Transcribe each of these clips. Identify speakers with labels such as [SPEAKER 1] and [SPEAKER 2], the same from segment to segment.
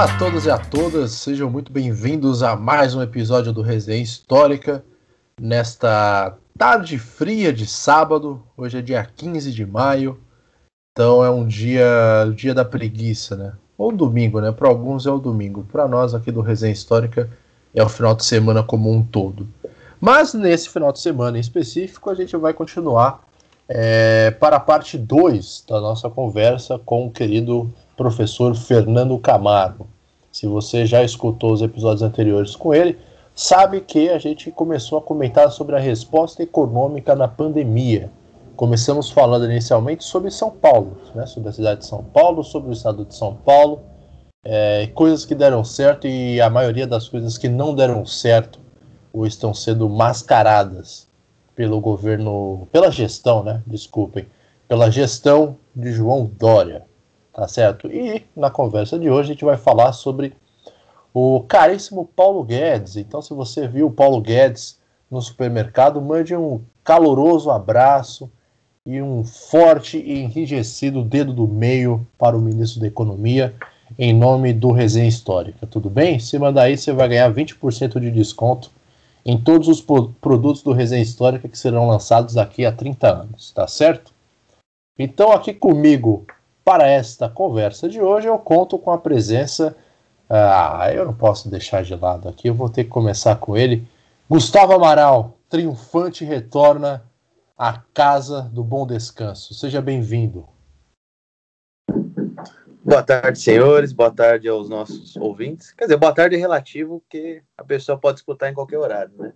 [SPEAKER 1] Olá a todos e a todas, sejam muito bem-vindos a mais um episódio do Resenha Histórica. Nesta tarde fria de sábado, hoje é dia 15 de maio, então é um dia, dia da preguiça, né? Ou domingo, né? Para alguns é o domingo, para nós aqui do Resenha Histórica é o final de semana como um todo. Mas nesse final de semana em específico, a gente vai continuar é, para a parte 2 da nossa conversa com o querido professor Fernando Camargo. Se você já escutou os episódios anteriores com ele, sabe que a gente começou a comentar sobre a resposta econômica na pandemia. Começamos falando inicialmente sobre São Paulo, né, sobre a cidade de São Paulo, sobre o estado de São Paulo, é, coisas que deram certo e a maioria das coisas que não deram certo ou estão sendo mascaradas pelo governo, pela gestão, né? Desculpem, pela gestão de João Dória tá certo? E na conversa de hoje a gente vai falar sobre o caríssimo Paulo Guedes. Então, se você viu o Paulo Guedes no supermercado, mande um caloroso abraço e um forte e enrijecido dedo do meio para o ministro da Economia, em nome do Resenha Histórica. Tudo bem? Se mandar aí, você vai ganhar 20% de desconto em todos os produtos do Resenha Histórica que serão lançados aqui a 30 anos, tá certo? Então, aqui comigo, para esta conversa de hoje, eu conto com a presença. Ah, eu não posso deixar de lado aqui, eu vou ter que começar com ele. Gustavo Amaral, triunfante, retorna à casa do bom descanso. Seja bem-vindo.
[SPEAKER 2] Boa tarde, senhores. Boa tarde aos nossos ouvintes. Quer dizer, boa tarde é relativo, porque a pessoa pode escutar em qualquer horário, né?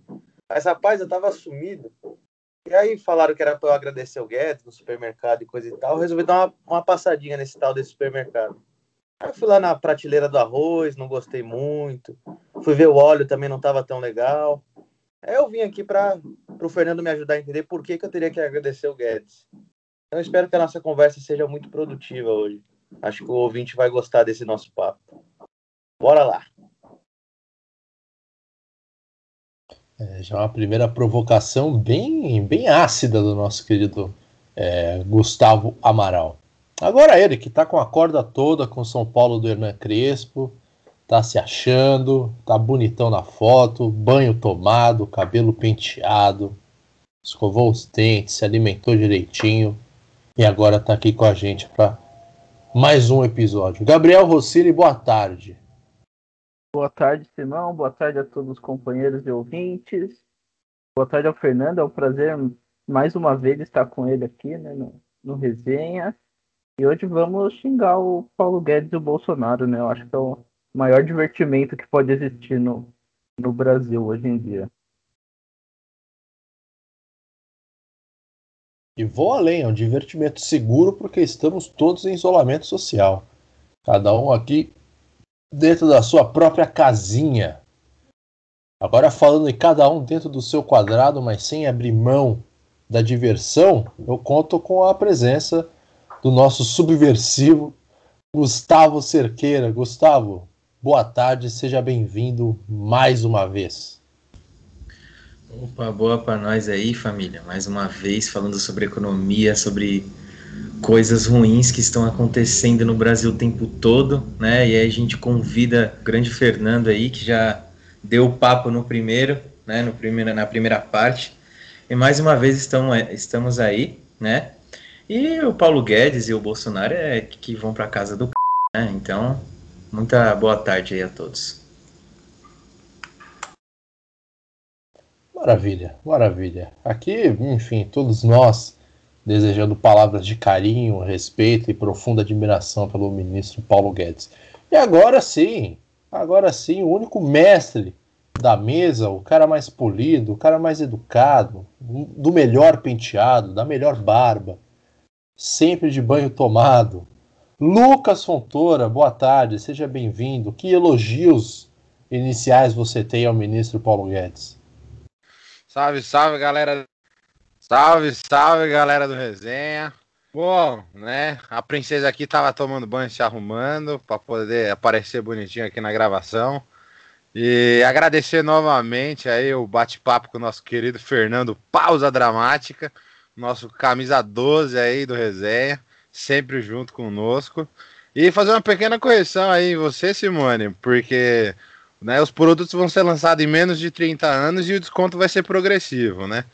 [SPEAKER 2] Mas, rapaz, eu tava sumido. E aí falaram que era para eu agradecer o Guedes no supermercado e coisa e tal. Resolvi dar uma, uma passadinha nesse tal desse supermercado. Aí eu fui lá na prateleira do arroz, não gostei muito. Fui ver o óleo, também não estava tão legal. Aí eu vim aqui para o Fernando me ajudar a entender por que, que eu teria que agradecer o Guedes. Então eu espero que a nossa conversa seja muito produtiva hoje. Acho que o ouvinte vai gostar desse nosso papo. Bora lá!
[SPEAKER 1] É, já uma primeira provocação bem, bem ácida do nosso querido é, Gustavo Amaral. Agora ele, que tá com a corda toda com São Paulo do Hernan Crespo, tá se achando, tá bonitão na foto, banho tomado, cabelo penteado, escovou os dentes, se alimentou direitinho e agora tá aqui com a gente para mais um episódio. Gabriel Rossini, boa tarde.
[SPEAKER 3] Boa tarde, Simão. Boa tarde a todos os companheiros e ouvintes. Boa tarde ao Fernando. É um prazer mais uma vez estar com ele aqui né, no, no resenha. E hoje vamos xingar o Paulo Guedes e o Bolsonaro, né? Eu acho que é o maior divertimento que pode existir no, no Brasil hoje em dia.
[SPEAKER 1] E vou além, é um divertimento seguro porque estamos todos em isolamento social. Cada um aqui dentro da sua própria casinha. Agora falando em cada um dentro do seu quadrado, mas sem abrir mão da diversão, eu conto com a presença do nosso subversivo Gustavo Cerqueira. Gustavo, boa tarde, seja bem-vindo mais uma vez.
[SPEAKER 4] Opa, boa para nós aí, família. Mais uma vez falando sobre economia, sobre coisas ruins que estão acontecendo no Brasil o tempo todo, né? E aí a gente convida o grande Fernando aí, que já deu o papo no primeiro, né? No primeiro, na primeira parte. E mais uma vez estamos, estamos aí, né? E o Paulo Guedes e o Bolsonaro é que vão para casa do c... né? Então, muita boa tarde aí a todos.
[SPEAKER 1] Maravilha, maravilha. Aqui, enfim, todos nós desejando palavras de carinho, respeito e profunda admiração pelo ministro Paulo Guedes. E agora sim, agora sim, o único mestre da mesa, o cara mais polido, o cara mais educado, do melhor penteado, da melhor barba, sempre de banho tomado. Lucas Fontoura, boa tarde, seja bem-vindo. Que elogios iniciais você tem ao ministro Paulo Guedes?
[SPEAKER 5] Salve, salve, galera Salve, salve, galera do resenha. Bom, né? A princesa aqui tava tomando banho, se arrumando para poder aparecer bonitinho aqui na gravação. E agradecer novamente aí o bate-papo com o nosso querido Fernando Pausa Dramática, nosso camisa 12 aí do resenha, sempre junto conosco. E fazer uma pequena correção aí em você, Simone, porque né, os produtos vão ser lançados em menos de 30 anos e o desconto vai ser progressivo, né?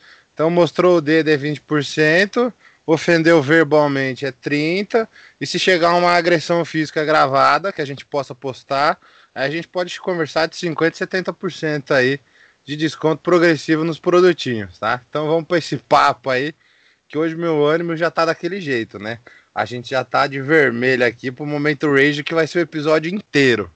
[SPEAKER 5] Então mostrou o dedo é 20%, ofendeu verbalmente é 30%, e se chegar uma agressão física gravada que a gente possa postar, aí a gente pode conversar de 50% e 70% aí de desconto progressivo nos produtinhos, tá? Então vamos para esse papo aí, que hoje meu ânimo já tá daquele jeito, né? A gente já tá de vermelho aqui pro momento Rage, que vai ser o episódio inteiro.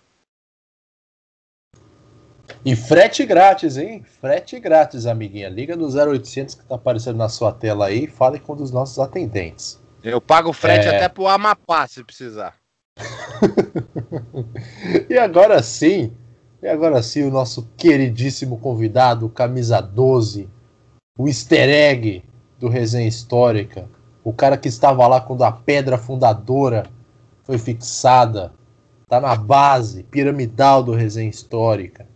[SPEAKER 1] E frete grátis, hein? Frete grátis, amiguinha. Liga no 0800 que tá aparecendo na sua tela aí e fale com um dos nossos atendentes.
[SPEAKER 5] Eu pago frete é... até pro Amapá, se precisar.
[SPEAKER 1] e agora sim, e agora sim, o nosso queridíssimo convidado, camisa 12, o easter egg do Resenha Histórica, o cara que estava lá quando a pedra fundadora foi fixada, tá na base piramidal do Resenha Histórica.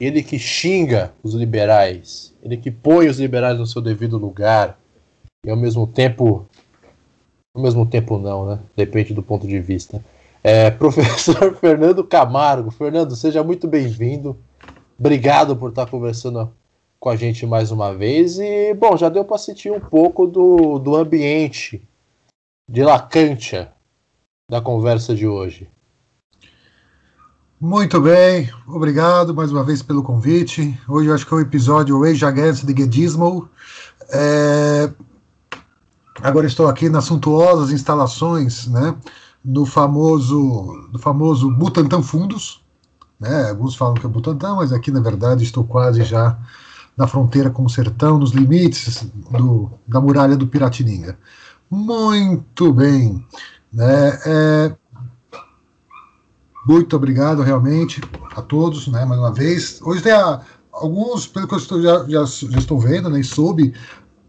[SPEAKER 1] Ele que xinga os liberais, ele que põe os liberais no seu devido lugar, e ao mesmo tempo. Ao mesmo tempo, não, né? Depende do ponto de vista. É, professor Fernando Camargo. Fernando, seja muito bem-vindo. Obrigado por estar conversando com a gente mais uma vez. E, bom, já deu para sentir um pouco do, do ambiente de Lacantia da conversa de hoje.
[SPEAKER 6] Muito bem, obrigado mais uma vez pelo convite. Hoje eu acho que é o episódio Rage Against the Gedismo. É... Agora estou aqui nas suntuosas instalações, né, no famoso, do famoso Butantan Fundos. Né? Alguns falam que é Butantan, mas aqui na verdade estou quase já na fronteira com o sertão, nos limites do, da muralha do Piratininga. Muito bem. Né? É, muito obrigado realmente a todos, né, mais uma vez. Hoje tem a, alguns, pelo que eu estou, já, já, já, estou vendo, né, e soube,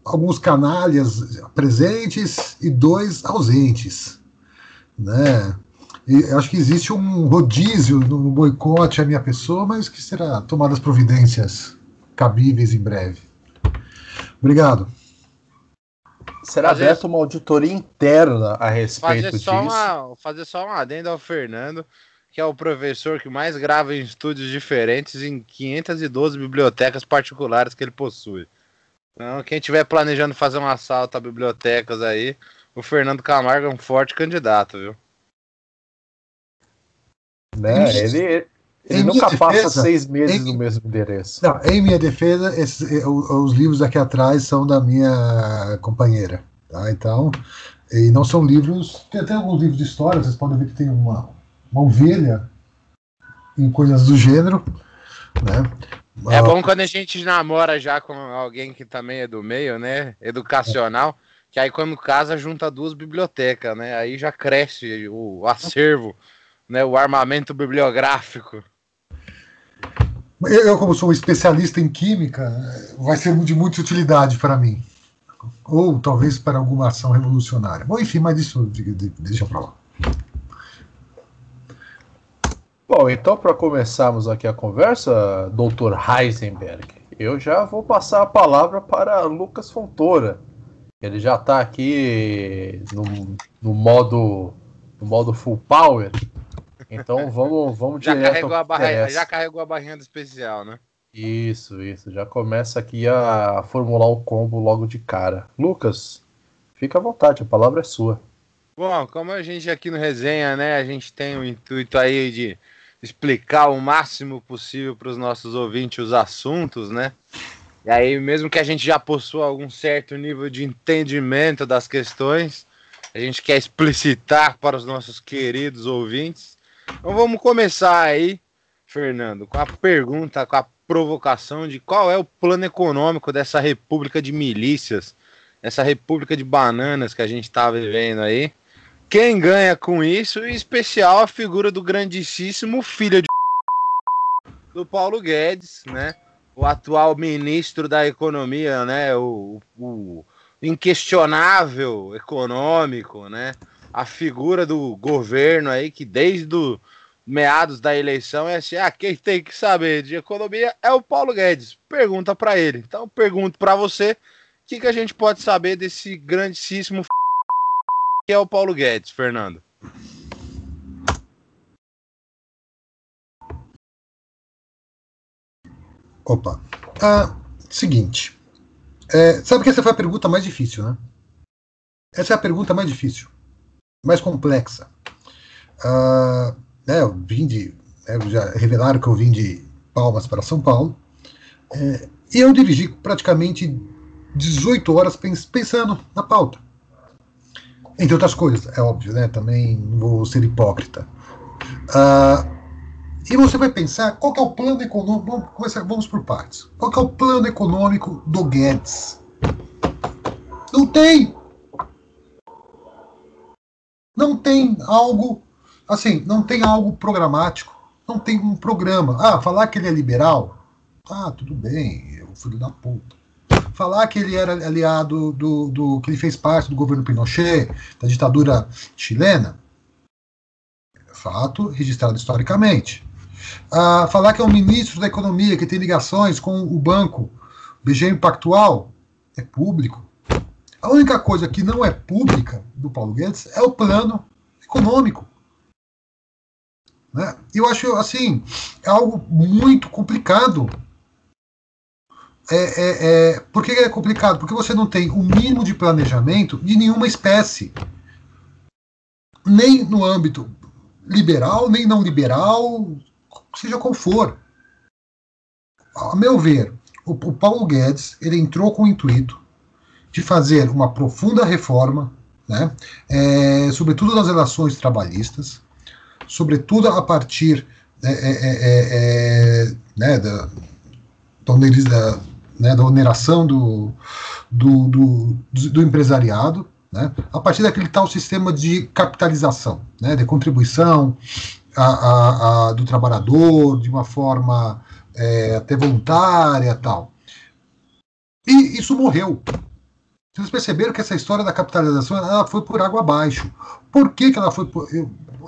[SPEAKER 6] alguns canalhas presentes e dois ausentes. Né? E acho que existe um rodízio no boicote à minha pessoa, mas que será tomadas providências cabíveis em breve. Obrigado.
[SPEAKER 1] Será fazer, aberta uma auditoria interna a respeito fazer
[SPEAKER 5] só
[SPEAKER 1] disso.
[SPEAKER 5] Uma, fazer só um adendo ao Fernando, que é o professor que mais grava em estúdios diferentes em 512 bibliotecas particulares que ele possui. Então, quem estiver planejando fazer um assalto a bibliotecas aí, o Fernando Camargo é um forte candidato, viu?
[SPEAKER 1] Né? Ele, ele nunca defesa, passa seis meses em, no mesmo endereço.
[SPEAKER 6] Não, em minha defesa, esse, é, os livros aqui atrás são da minha companheira. Tá? Então, e não são livros. Tem até alguns livros de história, vocês podem ver que tem uma, uma ovelha em coisas do gênero. Né?
[SPEAKER 5] É bom quando a gente namora já com alguém que também é do meio, né? Educacional. Que aí quando casa junta duas bibliotecas, né? Aí já cresce o acervo, né? O armamento bibliográfico.
[SPEAKER 6] Eu, como sou um especialista em química, vai ser de muita utilidade para mim. Ou talvez para alguma ação revolucionária. Bom, enfim, mas isso deixa para lá.
[SPEAKER 1] Bom, então para começarmos aqui a conversa, doutor Heisenberg, eu já vou passar a palavra para Lucas Fontoura. Ele já está aqui no, no, modo no modo full power. Então vamos, vamos
[SPEAKER 5] já
[SPEAKER 1] direto.
[SPEAKER 5] Carregou a barra, já carregou a barrinha do especial, né?
[SPEAKER 1] Isso, isso. Já começa aqui a formular o combo logo de cara. Lucas, fica à vontade, a palavra é sua.
[SPEAKER 5] Bom, como a gente aqui no resenha, né, a gente tem o intuito aí de explicar o máximo possível para os nossos ouvintes os assuntos, né? E aí, mesmo que a gente já possua algum certo nível de entendimento das questões, a gente quer explicitar para os nossos queridos ouvintes. Então vamos começar aí, Fernando, com a pergunta, com a provocação de qual é o plano econômico dessa república de milícias, essa república de bananas que a gente está vivendo aí. Quem ganha com isso, em especial a figura do grandíssimo filho de do Paulo Guedes, né? O atual ministro da Economia, né? O, o inquestionável econômico, né? A figura do governo aí que desde o meados da eleição é assim, ah, quem tem que saber de economia é o Paulo Guedes. Pergunta para ele. Então pergunto para você, o que, que a gente pode saber desse grandíssimo que é o Paulo Guedes, Fernando?
[SPEAKER 6] Opa. Ah, seguinte. É, sabe que essa foi a pergunta mais difícil, né? Essa é a pergunta mais difícil, mais complexa. Ah, né, eu vim de. Né, já revelaram que eu vim de Palmas para São Paulo. É, e eu dirigi praticamente 18 horas pensando na pauta. Entre outras coisas, é óbvio, né? Também vou ser hipócrita. Ah, e você vai pensar qual é o plano econômico. Vamos, começar, vamos por partes. Qual é o plano econômico do Guedes? Não tem! Não tem algo assim, não tem algo programático, não tem um programa. Ah, falar que ele é liberal, ah, tudo bem, é o filho da puta. Falar que ele era aliado do, do que ele fez parte do governo Pinochet, da ditadura chilena, fato registrado historicamente. Ah, falar que é um ministro da economia que tem ligações com o banco BG Pactual, é público. A única coisa que não é pública do Paulo Guedes é o plano econômico. Né? Eu acho assim, é algo muito complicado. É, é, é, por que é complicado? Porque você não tem o mínimo de planejamento de nenhuma espécie. Nem no âmbito liberal, nem não liberal, seja qual for. A meu ver, o, o Paulo Guedes ele entrou com o intuito de fazer uma profunda reforma, né, é, sobretudo nas relações trabalhistas, sobretudo a partir é, é, é, né, da, da, né, da oneração do, do, do, do empresariado, né, a partir daquele tal sistema de capitalização, né, de contribuição a, a, a, do trabalhador de uma forma é, até voluntária tal. E isso morreu. Vocês perceberam que essa história da capitalização ela foi por água abaixo. Por que, que ela, foi por,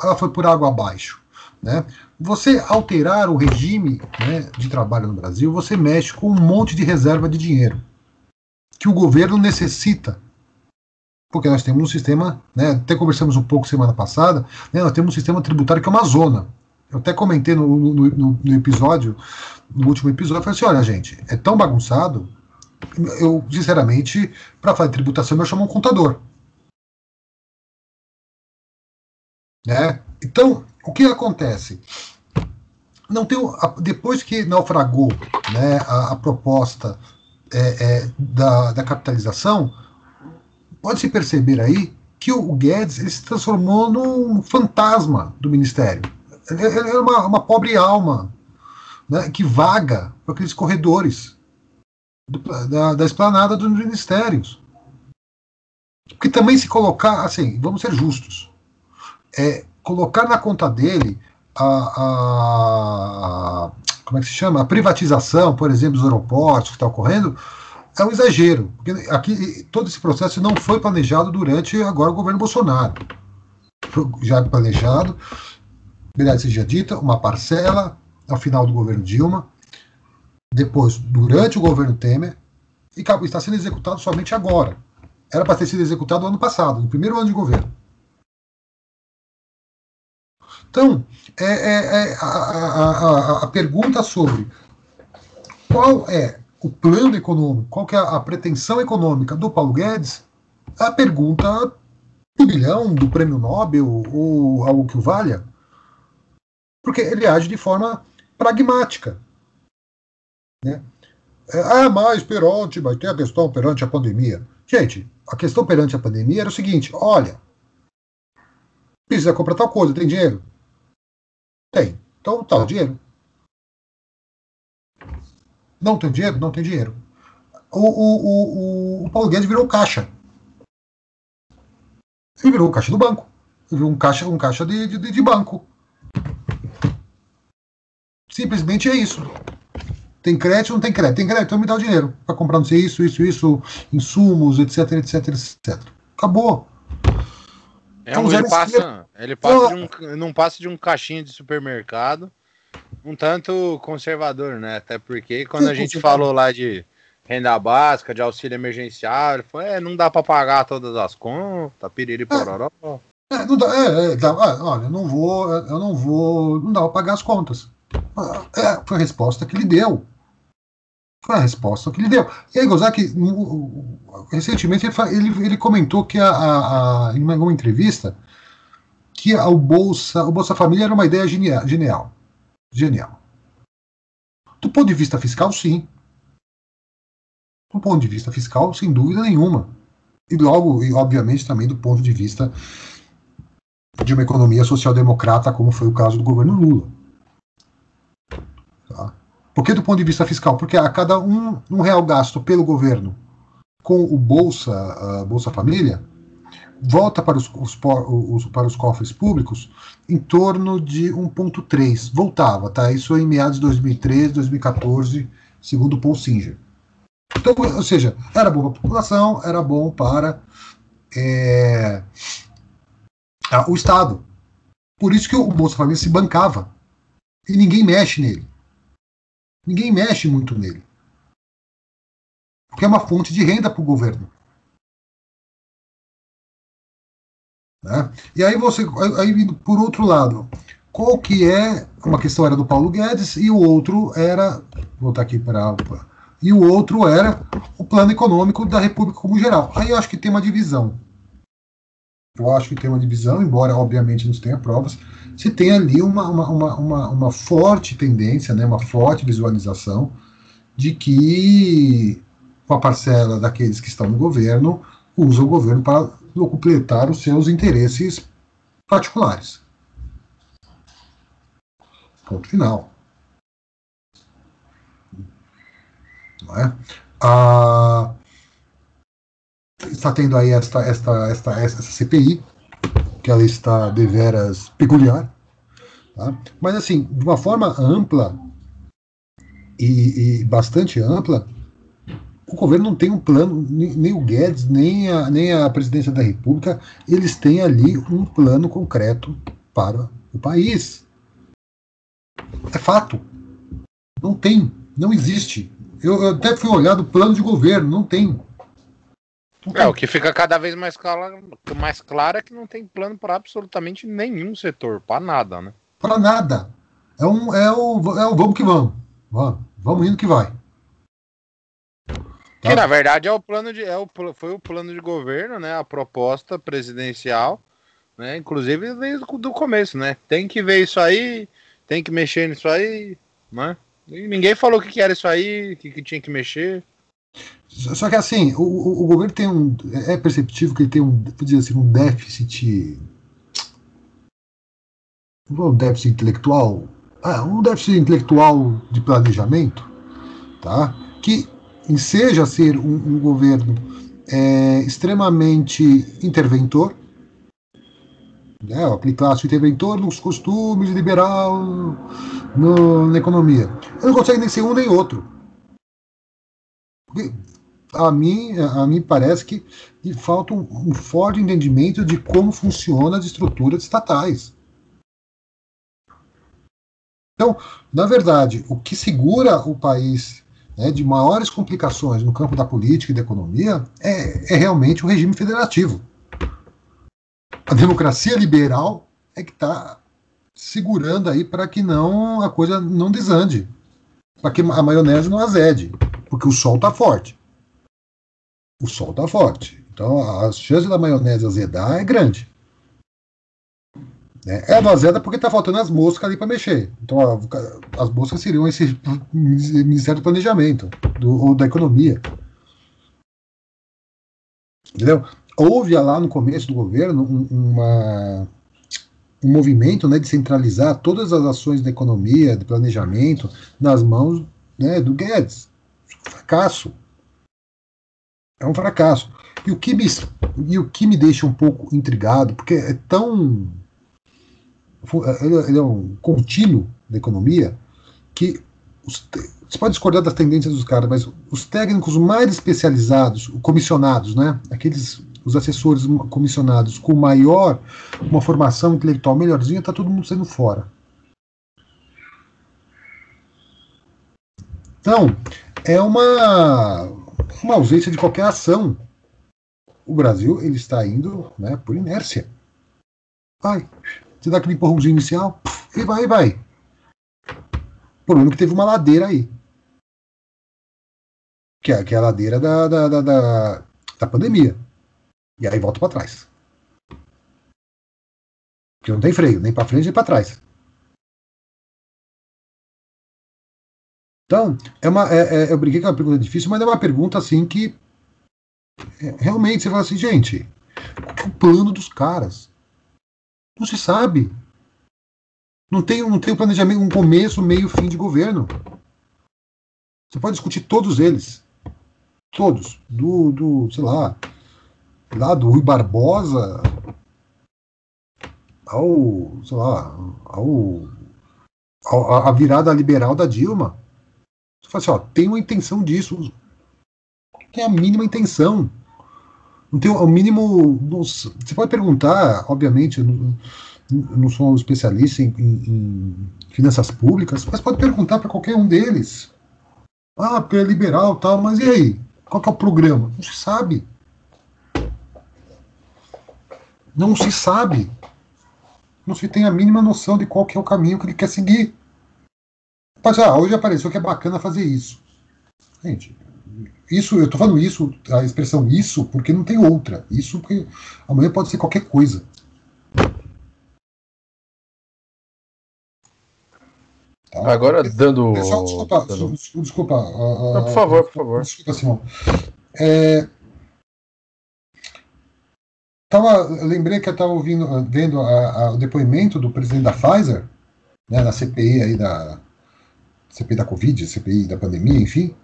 [SPEAKER 6] ela foi por água abaixo? Né? Você alterar o regime né, de trabalho no Brasil, você mexe com um monte de reserva de dinheiro que o governo necessita. Porque nós temos um sistema, né, até conversamos um pouco semana passada, né, nós temos um sistema tributário que é uma zona. Eu até comentei no, no, no, no episódio, no último episódio, eu falei assim: olha, gente, é tão bagunçado eu, sinceramente, para fazer tributação, eu chamo um contador. Né? Então, o que acontece? Não tem, depois que naufragou né, a, a proposta é, é, da, da, capitalização, pode-se perceber aí que o Guedes ele se transformou num fantasma do Ministério. Ele, é uma, uma pobre alma né, que vaga por aqueles corredores da, da esplanada dos ministérios. Porque também se colocar, assim, vamos ser justos, é, colocar na conta dele a, a, como é que se chama? A privatização, por exemplo, dos aeroportos que está ocorrendo, é um exagero. Porque aqui todo esse processo não foi planejado durante agora o governo Bolsonaro. Foi já planejado, verdade seja dita, uma parcela ao final do governo Dilma, depois durante o governo Temer e está sendo executado somente agora. Era para ter sido executado no ano passado, no primeiro ano de governo. Então, é, é, é a, a, a, a, pergunta sobre qual é o plano econômico, qual é a pretensão econômica do Paulo Guedes, é a pergunta do bilhão, do prêmio Nobel ou algo que o valha, porque ele age de forma pragmática. Né? Ah, mas perante, vai ter a questão perante a pandemia. Gente, a questão perante a pandemia era o seguinte: olha, precisa comprar tal coisa, tem dinheiro? Tem. Então tá o dinheiro. Não tem dinheiro? Não tem dinheiro. O, o, o, o Paulo Guedes virou caixa. Ele virou caixa do banco. Ele virou um caixa, um caixa de, de, de banco. Simplesmente é isso. Tem crédito, não tem crédito. Tem crédito, então me dá o dinheiro para comprar não sei isso, isso, isso, insumos, etc, etc, etc. Acabou.
[SPEAKER 5] É um, ele passa, ele passa de um, não passa de um caixinha de supermercado, um tanto conservador, né? Até porque quando a gente falou lá de renda básica, de auxílio emergencial, ele falou, é, não dá para pagar todas as contas, piriri pororó.
[SPEAKER 6] É, é, não dá, é, é, dá, olha, eu não vou, eu não vou, não dá para pagar as contas. É, foi a resposta que ele deu. Foi a resposta que ele deu. E aí, Gozak, recentemente, ele, ele, comentou que a, a, a, em uma entrevista que o Bolsa, o Bolsa Família era uma ideia genial. Genial. genial. Do ponto de vista fiscal, sim. Do ponto de vista fiscal, sem dúvida nenhuma. E logo, e obviamente, também do ponto de vista de uma economia social-democrata, como foi o caso do governo Lula. Tá? Por que do ponto de vista fiscal? Porque a cada um, um real gasto pelo governo com o Bolsa, Bolsa Família, volta para os, os, os, para os cofres públicos em torno de 1,3. Voltava, tá? Isso em meados de 2013, 2014, segundo Paul Singer. Então, ou seja, era bom para a população, era bom para é, o Estado. Por isso que o Bolsa Família se bancava. E ninguém mexe nele. Ninguém mexe muito nele. Porque é uma fonte de renda para o governo. Né? E aí você, aí por outro lado, qual que é uma questão era do Paulo Guedes e o outro era, vou voltar aqui para e o outro era o plano econômico da República como geral. Aí eu acho que tem uma divisão. Eu acho que tem uma divisão, embora obviamente não tenha provas, se tem ali uma, uma, uma, uma, uma forte tendência, né, uma forte visualização de que uma parcela daqueles que estão no governo usa o governo para completar os seus interesses particulares. Ponto final. Não é? Ah, está tendo aí esta, esta, esta, esta CPI, que ela está deveras peculiar. Tá? Mas, assim, de uma forma ampla e, e bastante ampla, o governo não tem um plano, nem o Guedes, nem a, nem a presidência da República, eles têm ali um plano concreto para o país. É fato. Não tem, não existe. Eu, eu até fui olhar do plano de governo, não tem.
[SPEAKER 5] Não é, o que fica cada vez mais claro, mais claro é que não tem plano para absolutamente nenhum setor, para nada, né?
[SPEAKER 6] Para nada. É, um, é, o, é o vamos que vamos. Vamos, vamos indo que vai.
[SPEAKER 5] Que na verdade é o plano de é o, foi o plano de governo, né? A proposta presidencial, né? Inclusive desde o começo, né? Tem que ver isso aí, tem que mexer nisso aí, né? E ninguém falou o que, que era isso aí, o que, que tinha que mexer.
[SPEAKER 6] Só que assim, o, o, governo tem um. É perceptível que ele tem um, dizer assim, um déficit. Um déficit intelectual. Ah, um déficit intelectual de planejamento, tá? Que enseja ser um, um governo é, extremamente interventor, né, aplicar-se interventor nos costumes liberal no, na economia. Ele não consegue nem ser um nem outro. A mim, a mim parece que falta um, um forte entendimento de como funcionam as estruturas estatais. Então, na verdade, o que segura o país né, de maiores complicações no campo da política e da economia é, é realmente o regime federativo. A democracia liberal é que está segurando aí para que não a coisa não desande, para que a maionese não azede, porque o sol está forte. O sol está forte. Então a chance da maionese azedar é grande. Né? É vazada porque está faltando as moscas ali para mexer. Então, a, as moscas seriam esse Ministério do Planejamento do, ou da Economia. Entendeu? Houve lá no começo do governo um, uma, um movimento né, de centralizar todas as ações da economia, de planejamento, nas mãos né, do Guedes. Fracasso. É um fracasso. E o que me, e o que me deixa um pouco intrigado, porque é tão ele é um contínuo da economia que os, você pode discordar das tendências dos caras, mas os técnicos mais especializados, comissionados, né, aqueles os assessores comissionados com maior, uma formação intelectual melhorzinha, está todo mundo saindo fora. Então, é uma, uma ausência de qualquer ação. O Brasil ele está indo né, por inércia. Vai, você dá aquele empurrãozinho inicial e vai, vai. O problema é que teve uma ladeira aí. que é, que é a ladeira da, da, da, da, da pandemia. E aí volta para trás. Porque não tem freio, nem para frente nem para trás. Então, é uma, é, é, eu brinquei que é uma pergunta difícil, mas é uma pergunta assim que é, realmente você fala assim, gente, qual é o plano dos caras? Não se sabe. Não tem, não tem um planejamento, um começo, meio, fim de governo. Você pode discutir todos eles. Todos. Do, do sei lá, lá do Rui Barbosa ao, sei lá, ao, ao a virada liberal da Dilma. Você fala assim, ó, tem uma intenção disso. Tem a mínima intenção. Não tem o mínimo. Você pode perguntar, obviamente, eu não, sou um especialista em, em, em finanças públicas, mas pode perguntar para qualquer um deles. Ah, porque é liberal tal, mas e aí? Qual é o programa? Não se sabe. Não se sabe. Não se tem a mínima noção de qual que é o caminho que ele quer seguir. Mas, ah, hoje apareceu que é bacana fazer isso. Gente, isso, eu tô falando isso, a expressão isso, porque não tem outra. Isso porque amanhã pode ser qualquer coisa.
[SPEAKER 1] Tá? Agora, dando.
[SPEAKER 6] Pessoal, desculpa,
[SPEAKER 1] dando...
[SPEAKER 6] desculpa.
[SPEAKER 1] Uh, não, por favor, por favor.
[SPEAKER 6] Desculpa, Simão. É, tava, lembrei que eu estava ouvindo, vendo a, a, o depoimento do presidente da Pfizer, né, na CPI aí da CPI da Covid, CPI da pandemia, enfim.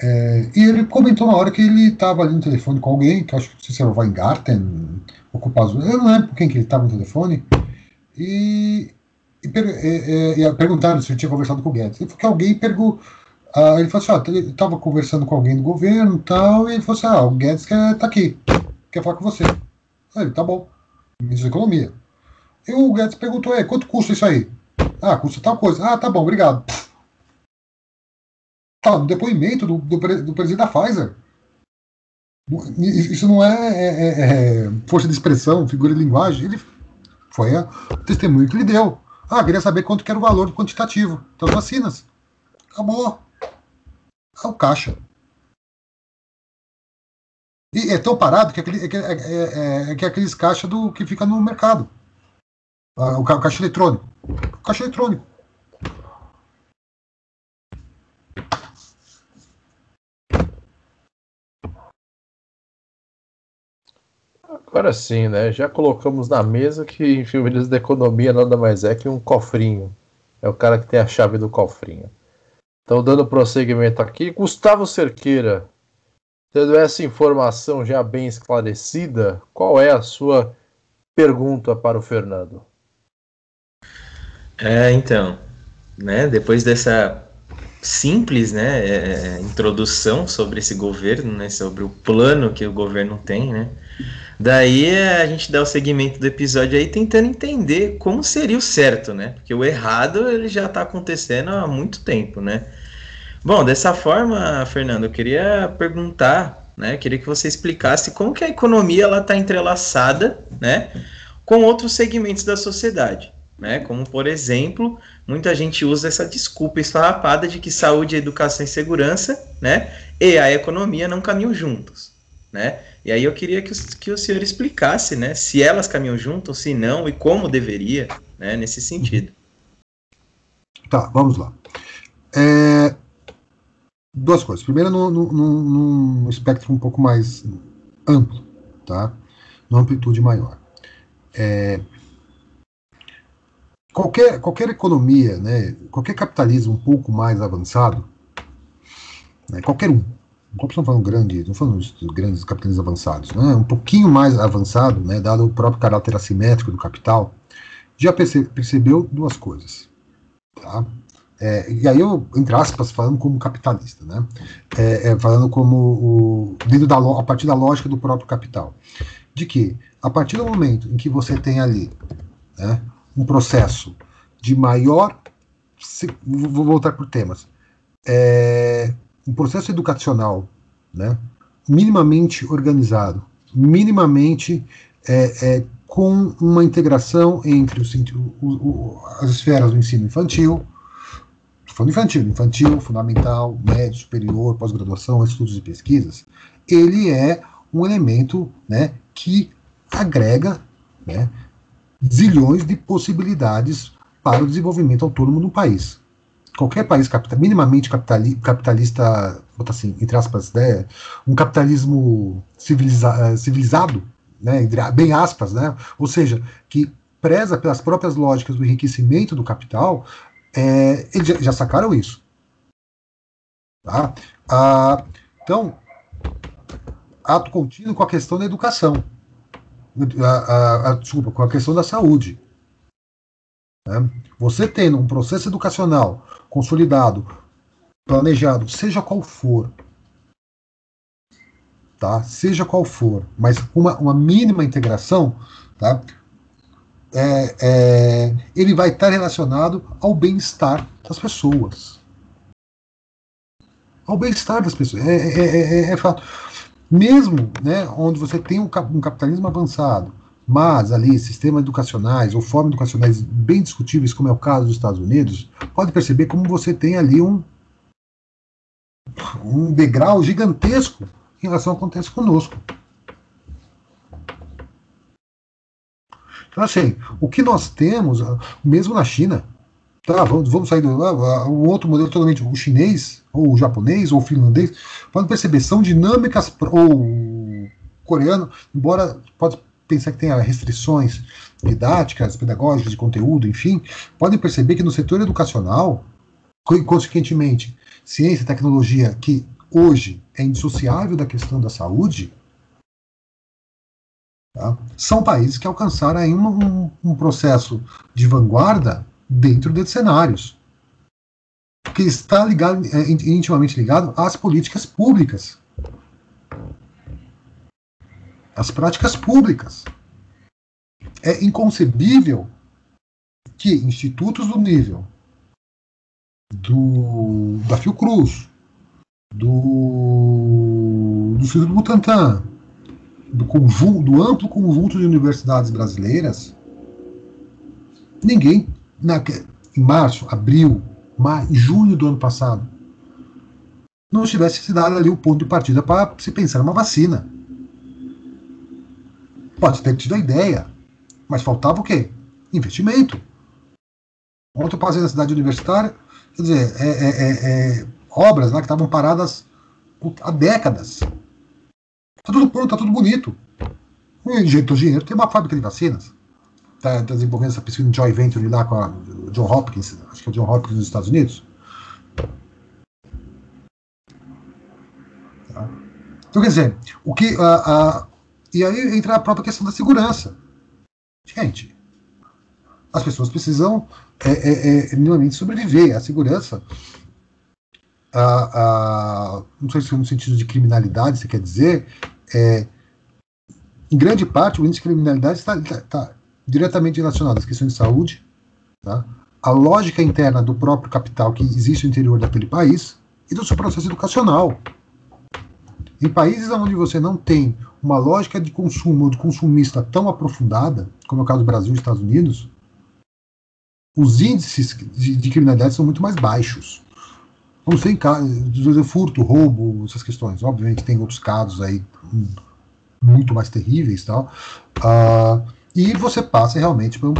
[SPEAKER 6] É, e ele comentou na hora que ele estava ali no telefone com alguém, que acho que se era o Weingarten, eu não lembro quem que ele estava no telefone, e, e, per, e, e, perguntaram se ele tinha conversado com o Guedes. Ele falou que alguém perguntou, ah, ele falou assim, ah, ele estava conversando com alguém do governo tal, e ele falou assim, ah, o Guedes quer tá aqui, quer falar com você. Aí ele, tá bom, ministro da Economia. E o Guedes perguntou, é, quanto custa isso aí? Ah, custa tal coisa. Ah, tá bom, obrigado. Tá, depoimento do, do, do presidente da Pfizer. Isso não é, é, é, é, força de expressão, figura de linguagem. Ele foi o testemunho que ele deu. Ah, queria saber quanto que era o valor quantitativo das vacinas. Acabou. É o caixa. E é tão parado que, aquele, é, é, é, que é aqueles caixas do, que fica no mercado. Ah, o caixa eletrônico. O caixa eletrônico.
[SPEAKER 1] Agora sim, né? Já colocamos na mesa que em filmes da economia nada mais é que um cofrinho. É o cara que tem a chave do cofrinho. Então, dando prosseguimento aqui, Gustavo Cerqueira, tendo essa informação já bem esclarecida, qual é a sua pergunta para o Fernando?
[SPEAKER 4] É, então, né, depois dessa simples, né, é, é introdução sobre esse governo, né, sobre o plano que o governo tem, né, Daí a gente dá o segmento do episódio aí tentando entender como seria o certo, né? Porque o errado ele já está acontecendo há muito tempo, né? Bom, dessa forma, Fernando, eu queria perguntar, né? Queria que você explicasse como que a economia ela está entrelaçada, né? Com outros segmentos da sociedade, né? Como por exemplo, muita gente usa essa desculpa esfarrapada de que saúde, educação e segurança, né? E a economia não caminham juntos, né? E aí eu queria que, que o senhor explicasse, né, se elas caminham juntas, se não, e como deveria, né, nesse sentido.
[SPEAKER 6] Tá, vamos lá. É, duas coisas. Primeiro, num, num, num espectro um pouco mais amplo, tá? Numa amplitude maior. É, qualquer, qualquer economia, né, qualquer capitalismo um pouco mais avançado, né, qualquer um, não estamos falando grande, não falando dos grandes capitalismos avançados, né? um pouquinho mais avançado, né, dado o próprio caráter assimétrico do capital, já perce, percebeu duas coisas. Tá? É, e aí eu, entre aspas, falando como capitalista, né? É, é, falando como o, dentro da, a partir da lógica do próprio capital. De que, a partir do momento em que você tem ali né, um processo de maior. Se, vou voltar por temas. É, um processo educacional né, minimamente organizado, minimamente é, é, com uma integração entre o, o, as esferas do ensino infantil, falando infantil, infantil, fundamental, médio, superior, pós-graduação, estudos e pesquisas, ele é um elemento né, que agrega né, zilhões de possibilidades para o desenvolvimento autônomo do país. Qualquer país capital, minimamente capitali, capitalista, assim, entre aspas, né, um capitalismo civiliza, eh, civilizado, né, bem aspas, né, ou seja, que preza pelas próprias lógicas do enriquecimento do capital, é, eles já, já, sacaram isso. Tá? Ah, então, ato contínuo com a questão da educação. A, a, a, desculpa, com a questão da saúde. Né? Você tendo um processo educacional consolidado, planejado, seja qual for, tá? seja qual for, mas uma, uma mínima integração, tá? É, é, ele vai estar relacionado ao bem-estar das pessoas. Ao bem-estar das pessoas. É, é, é, é, é fato mesmo né, onde você tem um, um capitalismo avançado, mas ali sistemas educacionais ou formas educacionais bem discutíveis, como é o caso dos Estados Unidos, pode perceber como você tem ali um, um degrau gigantesco em relação ao que acontece conosco. Então, assim, o que nós temos, mesmo na China, tá, vamos, vamos sair do. Uh, um outro modelo totalmente, o chinês, ou o japonês, ou o finlandês, podem perceber, são dinâmicas, ou coreano, embora pode pensar que tenha restrições didáticas, pedagógicas, de conteúdo, enfim, podem perceber que no setor educacional, consequentemente, ciência e tecnologia, que hoje é indissociável da questão da saúde, tá? são países que alcançaram aí um, um, um processo de vanguarda dentro desses cenários. Que está ligado, é, intimamente ligado às políticas públicas. As práticas públicas. É inconcebível que institutos do nível do, da Fiocruz, do, do Instituto Butantan, do, conjunto, do amplo conjunto de universidades brasileiras, ninguém na, em março, abril, maio, junho do ano passado, não tivesse se dado ali o ponto de partida para se pensar numa vacina. Pode ter tido a ideia, mas faltava o quê? Investimento. Ontem eu passei na cidade universitária, quer dizer, é, é, é, é obras lá que estavam paradas há décadas. Está tudo pronto, está tudo bonito. O engenheiro dinheiro tem uma fábrica de vacinas está tá desenvolvendo essa pesquisa de Joy Venture lá com a John Hopkins, acho que é o John Hopkins dos Estados Unidos. Tá? Então, quer dizer, o que. A, e aí entra a própria questão da segurança. Gente, as pessoas precisam é, é, é, minimamente sobreviver. A segurança. A, a, não sei se no sentido de criminalidade você quer dizer, é, em grande parte o índice de criminalidade está, está, tá, diretamente relacionado às questões de saúde, tá? a lógica interna do próprio capital que existe no interior daquele país e do seu processo educacional. Em países onde você não tem uma lógica de consumo, de consumista tão aprofundada, como é o caso do Brasil e Estados Unidos, os índices de, de criminalidade são muito mais baixos. Não sei furto, roubo, essas questões. Obviamente tem outros casos aí muito mais terríveis, tal. Uh, e você passa realmente por um,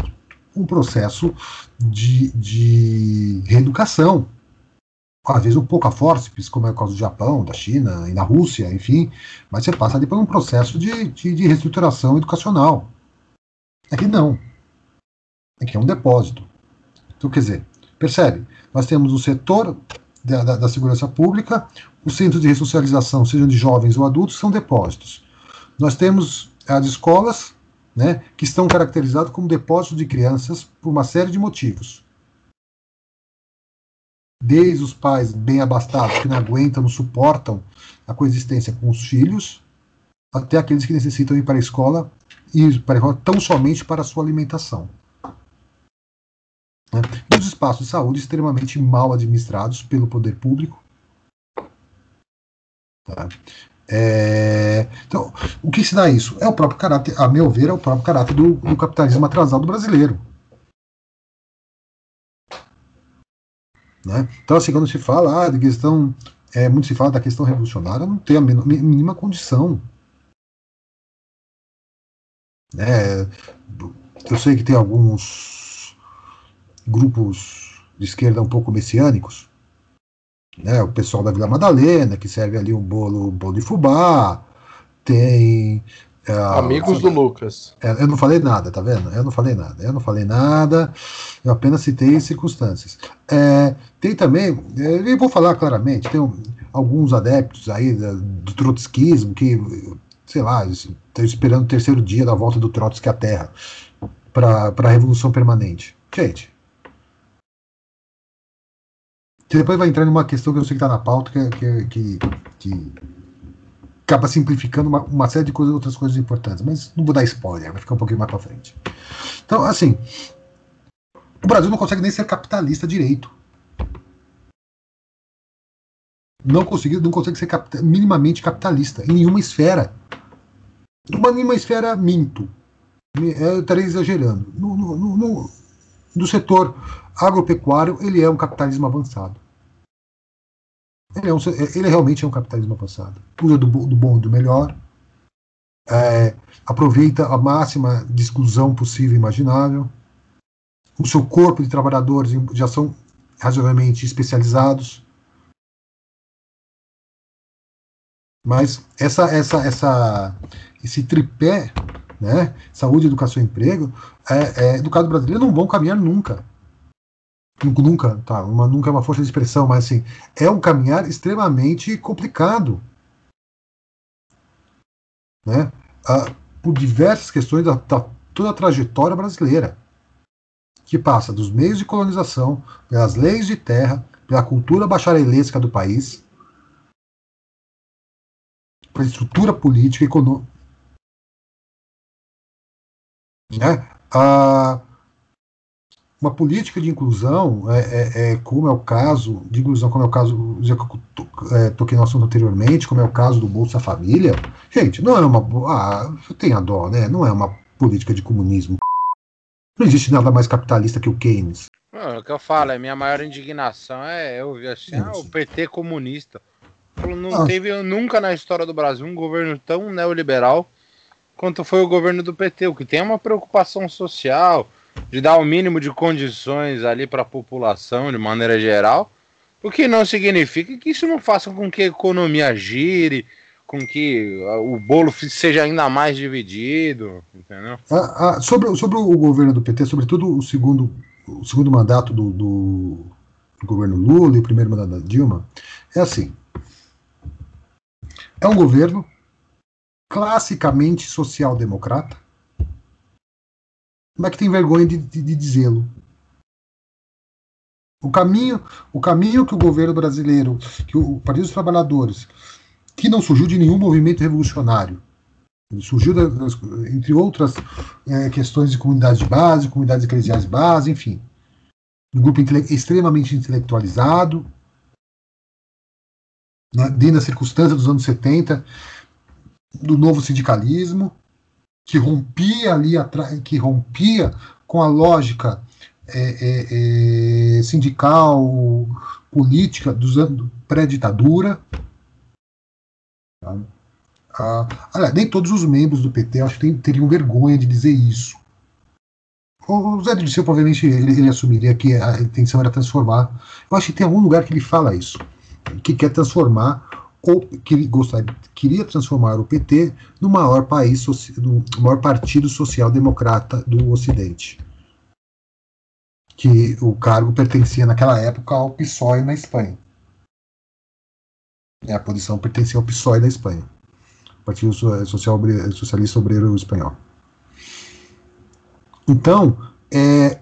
[SPEAKER 6] um processo de, de reeducação. Às vezes um pouco a forceps, como é o caso do Japão, da China e da Rússia, enfim, mas você passa ali por um processo de, de, de reestruturação educacional. Aqui não. Aqui é um depósito. Então, quer dizer, percebe? Nós temos o setor da, da, da segurança pública, os centros de ressocialização, sejam de jovens ou adultos, são depósitos. Nós temos as escolas, né, que estão caracterizados como depósitos de crianças por uma série de motivos. Desde os pais bem abastados, que não aguentam, não suportam a coexistência com os filhos, até aqueles que necessitam ir para a escola e para a escola tão somente para a sua alimentação. Né? E os espaços de saúde extremamente mal administrados pelo poder público. Tá? É, então, o que se dá isso? É o próprio caráter, a meu ver, é o próprio caráter do, do capitalismo atrasado brasileiro. Né? Então, assim, quando se fala ah, de questão, é, muito se fala da questão revolucionária, não tem a mínima condição. É, eu sei que tem alguns grupos de esquerda um pouco messiânicos, né? O pessoal da Vila Madalena, que serve ali um bolo, um bolo de fubá, tem
[SPEAKER 1] é, Amigos do Lucas.
[SPEAKER 6] É, eu não falei nada, tá vendo? Eu não falei nada. Eu não falei nada. Eu apenas citei circunstâncias. É, tem também, é, eu vou falar claramente, tem alguns adeptos aí do trotskismo que, sei lá, estão esperando o terceiro dia da volta do Trotsky à Terra para a Revolução Permanente. Gente. Depois vai entrar numa questão que eu sei que está na pauta, que, que, que acaba simplificando uma, uma, série de coisas, outras coisas importantes. Mas não vou dar spoiler, vai ficar um pouquinho mais para frente. Então, assim, o Brasil não consegue nem ser capitalista direito. Não consegue, não consegue ser capita, minimamente capitalista em nenhuma esfera. Numa nenhuma esfera, minto. Eu estaria exagerando. No, no, no, no setor agropecuário, ele é um capitalismo avançado. Ele, é um, ele realmente é um capitalismo avançado. Usa do, do bom e do melhor, é, aproveita a máxima de exclusão possível e imaginável. O seu corpo de trabalhadores já são razoavelmente especializados. Mas essa, essa, essa, esse tripé, né, saúde, educação e emprego, é, é, do caso brasileiro, não vão caminhar nunca nunca, tá, uma, nunca é uma força de expressão, mas assim, é um caminhar extremamente complicado. Né? Ah, por diversas questões da, da, toda a trajetória brasileira, que passa dos meios de colonização, pelas leis de terra, pela cultura bacharelesca do país, pela estrutura política e econômica. Né? Ah, uma política de inclusão, é, é, é, como é o caso, de inclusão, como é o caso, já que eu é, toquei no assunto anteriormente, como é o caso do Bolsa Família, gente, não é uma. Ah, tenha dó, né? Não é uma política de comunismo. Não existe nada mais capitalista que o Keynes.
[SPEAKER 5] Não, o que eu falo, é minha maior indignação é eu ver assim, ah, o PT comunista. Não ah. teve nunca na história do Brasil um governo tão neoliberal quanto foi o governo do PT, o que tem uma preocupação social, de dar o mínimo de condições ali para a população de maneira geral, o que não significa que isso não faça com que a economia gire, com que ah, o bolo seja ainda mais dividido, entendeu?
[SPEAKER 6] Ah, ah, sobre, sobre o governo do PT, sobretudo o segundo, o segundo mandato do, do, do governo Lula e o primeiro mandato da Dilma, é assim. É um governo classicamente social-democrata, como é que tem vergonha de, de, de dizê-lo? O caminho, o caminho que o governo brasileiro, que o Partido dos Trabalhadores, que não surgiu de nenhum movimento revolucionário, surgiu das, entre outras é, questões de comunidades de base, comunidades eclesiais de base, enfim, um grupo intele extremamente intelectualizado, né, dentro da circunstância dos anos 70, do novo sindicalismo, que rompia ali atrás, que rompia com a lógica é, é, é, sindical, política dos anos pré-ditadura. Tá? Ah, nem todos os membros do PT acho que teriam vergonha de dizer isso. O Zé Dirceu provavelmente ele, ele, assumiria que a intenção era transformar. Eu acho que tem algum lugar que ele fala isso, que quer transformar que gostaria, queria transformar o PT no maior país, no maior partido social-democrata do Ocidente. Que o cargo pertencia naquela época ao PSOE na Espanha. É, a posição pertencia ao PSOE na Espanha. Partido Social, Socialista Obreiro Espanhol. Então, é,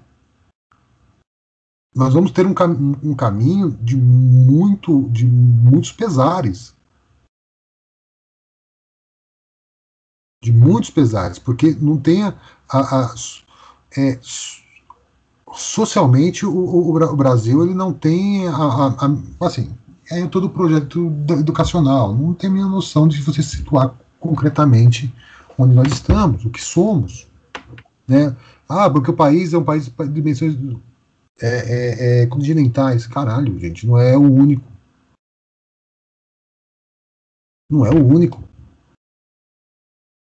[SPEAKER 6] nós vamos ter um, cam um caminho de muito de muitos pesares de muitos pesares, porque não tem a, a, a é, socialmente o, o, o, Brasil ele não tem a, a, assim é todo o projeto educacional não tem a minha noção de você situar concretamente onde nós estamos, o que somos, né? Ah, porque o país é um país de dimensões é, é, é, continentais. Caralho, gente, não é o único. Não é o único.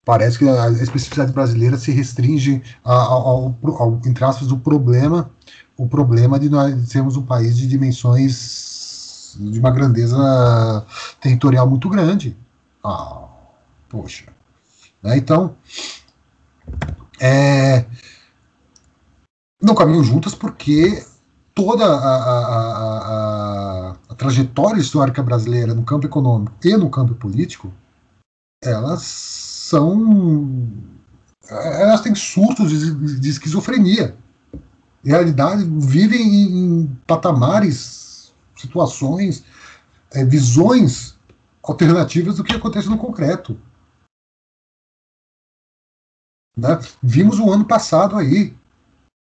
[SPEAKER 6] Parece que a especificidade brasileira se restringe ao, ao, ao entre aspas, do problema, o problema de nós sermos um país de dimensões de uma grandeza territorial muito grande. Ah, poxa. Né? Então, é, não caminham juntas porque toda a, a, a, a, trajetória histórica brasileira no campo econômico e no campo político, elas são. Elas têm surtos de, de esquizofrenia. Em realidade, vivem em, em patamares, situações, é, visões alternativas do que acontece no concreto. Né? Vimos o ano passado aí.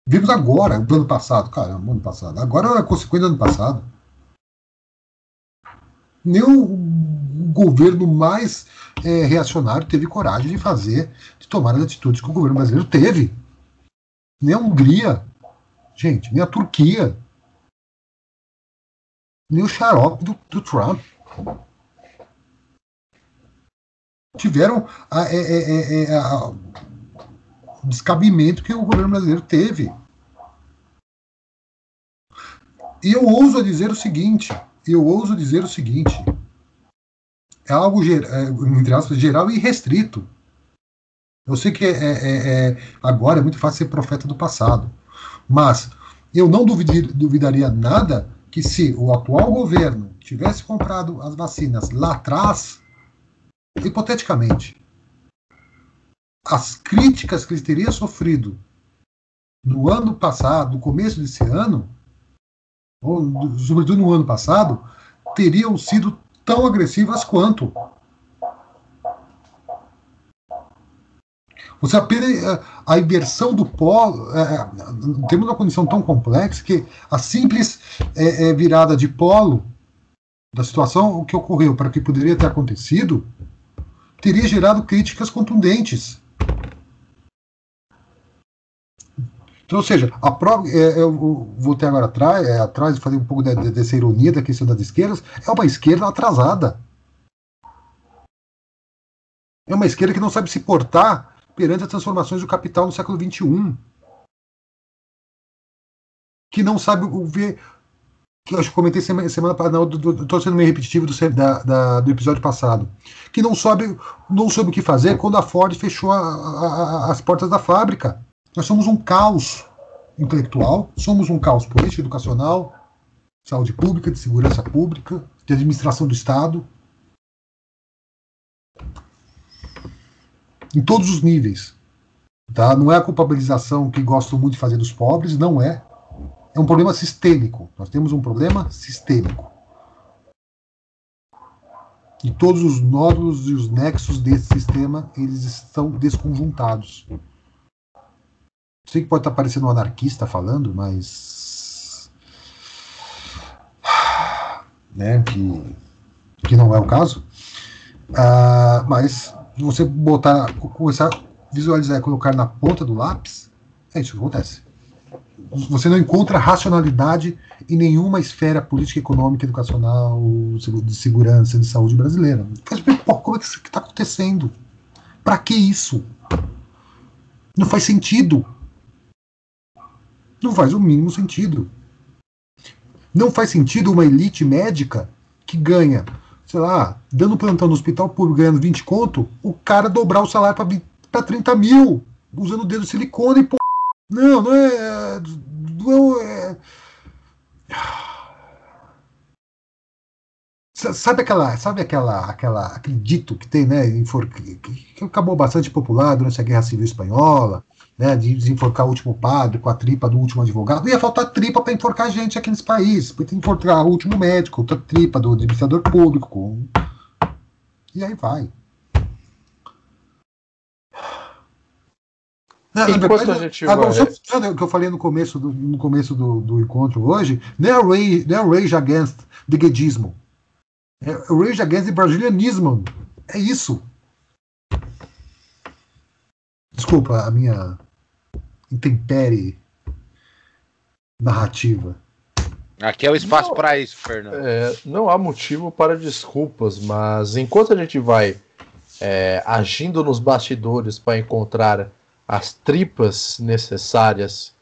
[SPEAKER 6] Vimos agora, do ano passado. Caramba, ano passado. Agora é consequência do ano passado. Nem o governo mais é, reacionário teve coragem de fazer, de tomar as atitudes que o governo brasileiro teve. Nem a Hungria, gente, nem a Turquia, nem o xarope do, do Trump tiveram a, é, é, é, a, descabimento que o governo brasileiro teve. E eu ouso dizer o seguinte, eu ouso dizer o seguinte, é algo, é, entre aspas, geral e restrito. Eu sei que é, é, é, agora é muito fácil ser profeta do passado, mas eu não duvidir, duvidaria nada que se o atual governo tivesse comprado as vacinas lá atrás, hipoteticamente, as críticas que ele teria sofrido no ano passado, no começo desse ano, ou sobretudo no ano passado, teriam sido tão agressivas quanto. Você apenas eh, a inversão do polo, é, temos uma condição tão complexa que a simples é, é, virada de polo da situação, o que ocorreu para que poderia ter acontecido, teria gerado críticas contundentes. Então, ou seja, a prova, é, eu voltei agora atrás, é, atrás falei um pouco de, de, dessa ironia da questão das esquerdas, é uma esquerda atrasada. É uma esquerda que não sabe se portar perante as transformações do capital no século XXI. Que não sabe ver. Que eu comentei semana, semana passada, estou sendo meio repetitivo do, da, da, do episódio passado. Que não sabe, não soube o que fazer quando a Ford fechou a, a, a, as portas da fábrica. Nós somos um caos intelectual, somos um caos político, educacional, saúde pública, de segurança pública, de administração do Estado. Em todos os níveis. Tá? Não é a culpabilização que gostam muito de fazer dos pobres, não é. É um problema sistêmico. Nós temos um problema sistêmico. E todos os nódulos e os nexos desse sistema, eles estão desconjuntados. Sei que pode estar parecendo um anarquista falando, mas. Né, que, que não é o caso. Uh, mas você botar, começar a visualizar e colocar na ponta do lápis, é isso que acontece. Você não encontra racionalidade em nenhuma esfera política, econômica, educacional, de segurança, de saúde brasileira. Como é que está acontecendo? Para que isso? Não faz sentido. Não faz o mínimo sentido. Não faz sentido uma elite médica que ganha, sei lá, dando plantão no hospital público ganhando 20 conto, o cara dobrar o salário para 30 mil, usando o dedo de silicone. Pô. Não, não é. Não é. Sabe aquela, sabe aquela, aquela, aquele dito que tem, né, que acabou bastante popular durante a Guerra Civil Espanhola, né, de desenforcar o último padre com a tripa do último advogado. Ia faltar tripa para enforcar gente aqui nesse país. Tem que enforcar o último médico, a tripa do administrador público. E aí vai. Não, verdade, a gente agora, vai... só, o que eu falei no começo do, no começo do, do encontro hoje, não é, rage, não é rage against the guedismo. É rage against the brasilianismo. É isso. Desculpa a minha intempere narrativa.
[SPEAKER 5] Aqui é o espaço para isso, Fernando.
[SPEAKER 1] É, não há motivo para desculpas, mas enquanto a gente vai é, agindo nos bastidores para encontrar as tripas necessárias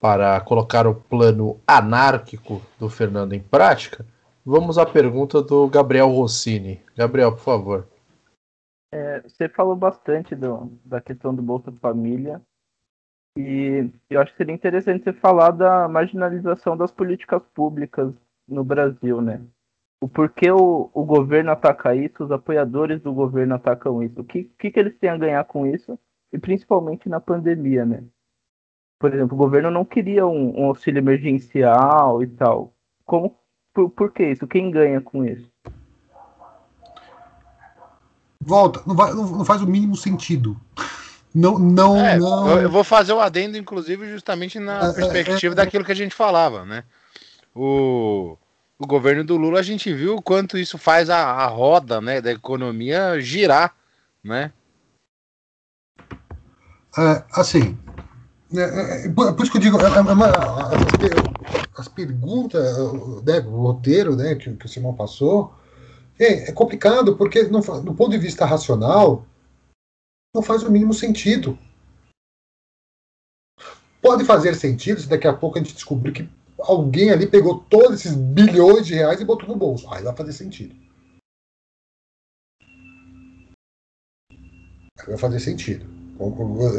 [SPEAKER 1] para colocar o plano anárquico do Fernando em prática, vamos à pergunta do Gabriel Rossini. Gabriel, por favor.
[SPEAKER 3] É, você falou bastante do, da questão do Bolsa Família e eu acho que seria interessante você falar da marginalização das políticas públicas no Brasil, né? O porquê o, o governo ataca isso, os apoiadores do governo atacam isso. O que, que, que eles têm a ganhar com isso? E principalmente na pandemia, né? Por exemplo, o governo não queria um, um auxílio emergencial e tal. Como, por, por que isso? Quem ganha com isso?
[SPEAKER 6] Volta, não, vai, não, não faz o mínimo sentido. Não, não,
[SPEAKER 5] É,
[SPEAKER 6] não.
[SPEAKER 5] Eu vou fazer o adendo, inclusive, justamente na
[SPEAKER 6] É, é,
[SPEAKER 5] perspectiva
[SPEAKER 6] é,
[SPEAKER 5] daquilo que a gente falava, né? O, o governo do Lula, a gente viu o quanto isso faz a, a roda né, da economia girar, né?
[SPEAKER 6] É, assim, é, é, por isso que eu digo, é, é as, per- as perguntas, né, o roteiro né, que, que o Simão passou, é, é complicado porque, fa- do ponto de vista racional, não faz o mínimo sentido. Pode fazer sentido se daqui a pouco a gente descobrir que alguém ali pegou todos esses bilhões de reais e botou no bolso. Aí vai fazer sentido. Aí vai fazer sentido.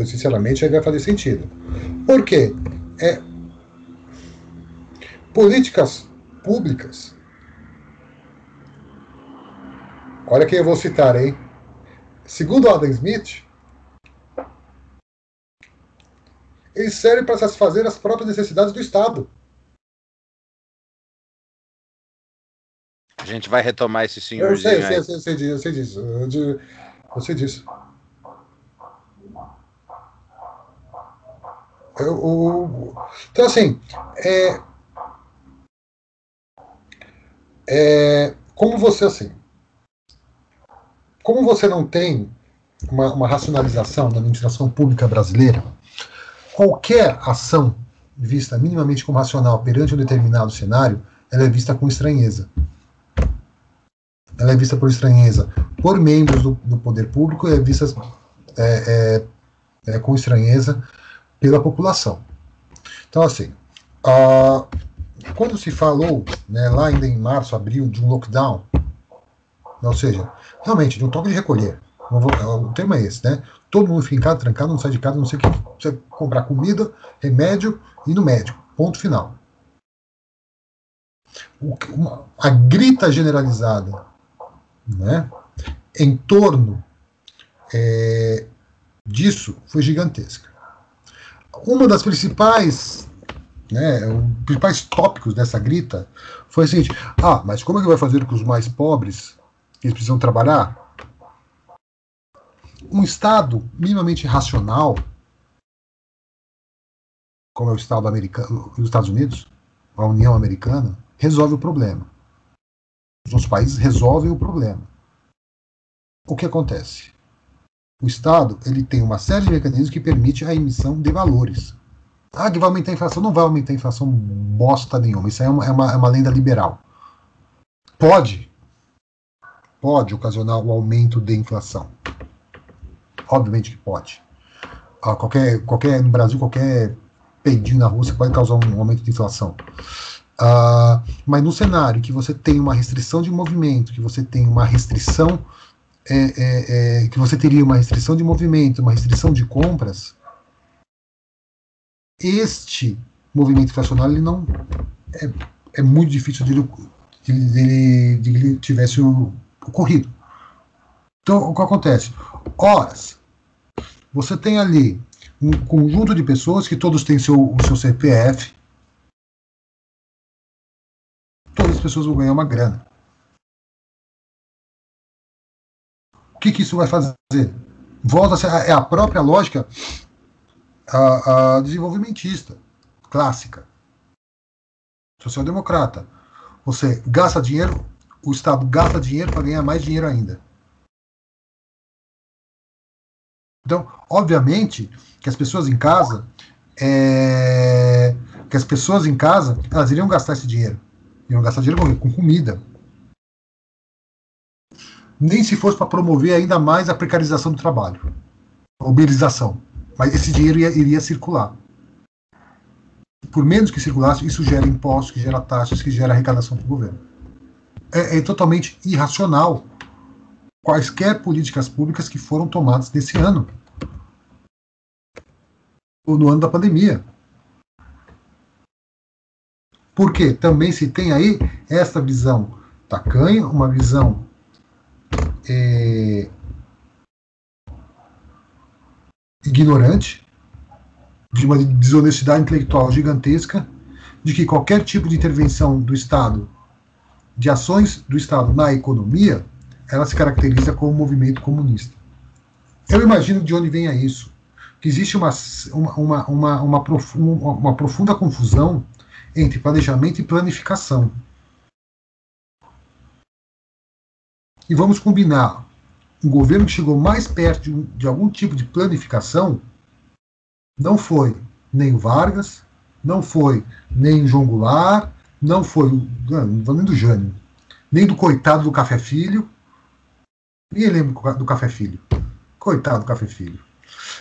[SPEAKER 6] Sinceramente, aí vai fazer sentido. Por quê? É, políticas públicas. Olha quem eu vou citar, hein? Segundo Adam Smith, eles servem para satisfazer as próprias necessidades do Estado.
[SPEAKER 5] A gente vai retomar esse
[SPEAKER 6] Eu
[SPEAKER 5] senhorzinho
[SPEAKER 6] sei, eu sei, eu sei, eu sei disso, eu sei disso. Eu eu sei disso. Eu- o- então, assim, é, é, como você, assim, como você não tem uma, uma racionalização da administração pública brasileira, qualquer ação vista minimamente como racional perante um determinado cenário, ela é vista com estranheza ela é vista por estranheza por membros do, do poder público e é vista é, é, é, com estranheza pela população. Então, assim, ah, quando se falou, né, lá ainda em março, abril, de um lockdown, ou seja, realmente, de um toque de recolher, vou- o tema é esse, né? Todo mundo fica trancado, não sai de casa, não sei o que, você comprar comida, remédio e no médico, ponto final. O uma- a grita generalizada né, em torno é, disso foi gigantesca. Uma das principais, né, principais tópicos dessa grita foi o seguinte: ah, mas como é que vai fazer com os mais pobres? Eles precisam trabalhar? Um Estado minimamente racional, como é o Estado americano, os Estados Unidos, a União Americana, resolve o problema. Os outros países resolvem o problema. O que acontece? O Estado ele tem uma série de mecanismos que permite a emissão de valores. Ah, que vai aumentar a inflação? Não vai aumentar a inflação bosta nenhuma. Isso é uma, é uma, é uma lenda liberal. Pode. Pode ocasionar o aumento de inflação. Obviamente que pode. Ah, qualquer, qualquer, no Brasil, qualquer peidinho na Rússia pode causar um aumento de inflação. Ah, mas no cenário que você tem uma restrição de movimento, que você tem uma restrição, é, é, é, que você teria uma restrição de movimento, uma restrição de compras, este movimento inflacionário ele não é, é muito difícil de ele, de, de ele tivesse o- ocorrido. Então, o que acontece? Horas, você tem ali um conjunto de pessoas que todos têm seu, o seu CPF, todas as pessoas vão ganhar uma grana. O que, que isso vai fazer? Volta a é a própria lógica a, a desenvolvimentista, clássica, social-democrata. Você gasta dinheiro, o Estado gasta dinheiro para ganhar mais dinheiro ainda. Então, obviamente, que as pessoas em casa é, que as pessoas em casa, elas iriam gastar esse dinheiro. Iriam gastar dinheiro com, com comida. Nem se fosse para promover ainda mais a precarização do trabalho. A uberização. Mas esse dinheiro ia, iria circular. Por menos que circulasse, isso gera impostos, que gera taxas, que gera arrecadação para o governo. É, é totalmente irracional quaisquer políticas públicas que foram tomadas nesse ano. Ou no ano da pandemia. Porque também se tem aí esta visão tacanha, uma visão é, ignorante, de uma desonestidade intelectual gigantesca, de que qualquer tipo de intervenção do Estado, de ações do Estado na economia, ela se caracteriza como movimento comunista. Eu imagino de onde venha isso. Que existe uma, uma, uma, uma, profunda, uma profunda confusão entre planejamento e planificação. E vamos combinar: um governo que chegou mais perto de, de algum tipo de planificação não foi nem o Vargas, não foi nem João Goulart, não foi, não vou nem do Jânio, nem do coitado do Café Filho. Ninguém lembra do Café Filho. Coitado do Café Filho.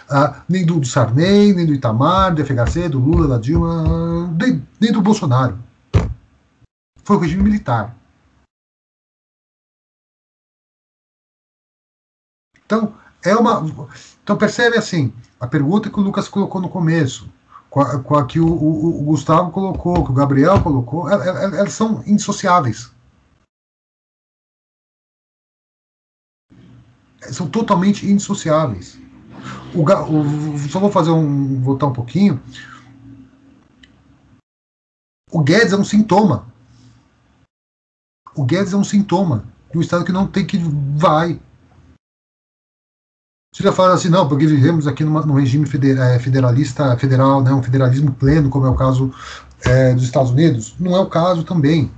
[SPEAKER 6] Ah, nem do, do Sarney, nem do Itamar, do FHC, do Lula, da Dilma, nem, nem do Bolsonaro. Foi o regime militar. Então, é uma. Então percebe assim, a pergunta que o Lucas colocou no começo, com a, com a que o, o, o, Gustavo colocou, que o Gabriel colocou, elas, são indissociáveis. São totalmente indissociáveis. O, o, só vou fazer um. voltar um pouquinho. O Guedes é um sintoma. O Guedes é um sintoma de um Estado que não tem que vai. Você já fala assim, não, porque vivemos aqui numa, num regime é, federalista, federal, né, um federalismo pleno, como é o caso é, dos Estados Unidos. Não é o caso também.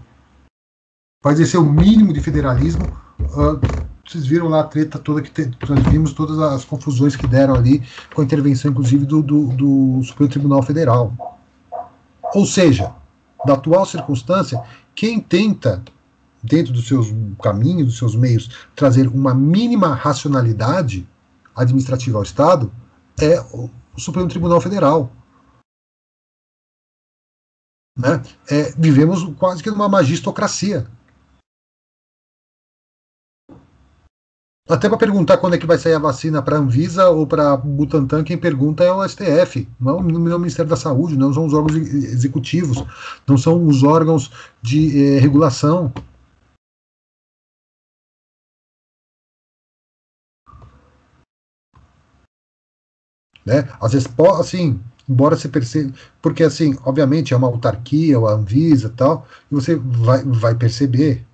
[SPEAKER 6] Vai exercer o mínimo de federalismo. Uh, vocês viram lá a treta toda que te, nós vimos, todas as confusões que deram ali, com a intervenção, inclusive, do, do, do Supremo Tribunal Federal. Ou seja, da atual circunstância, quem tenta, dentro dos seus caminhos, dos seus meios, trazer uma mínima racionalidade administrativa ao Estado é o Supremo Tribunal Federal. Né? É, vivemos quase que numa magistocracia. Até para perguntar quando é que vai sair a vacina para a Anvisa ou para Butantan, quem pergunta é o STF, não, não é o Ministério da Saúde, não são os órgãos executivos, não são os órgãos de eh, regulação. Né? Às vezes, assim, embora você perceba, porque assim, obviamente é uma autarquia, a Anvisa e tal, e você vai, vai perceber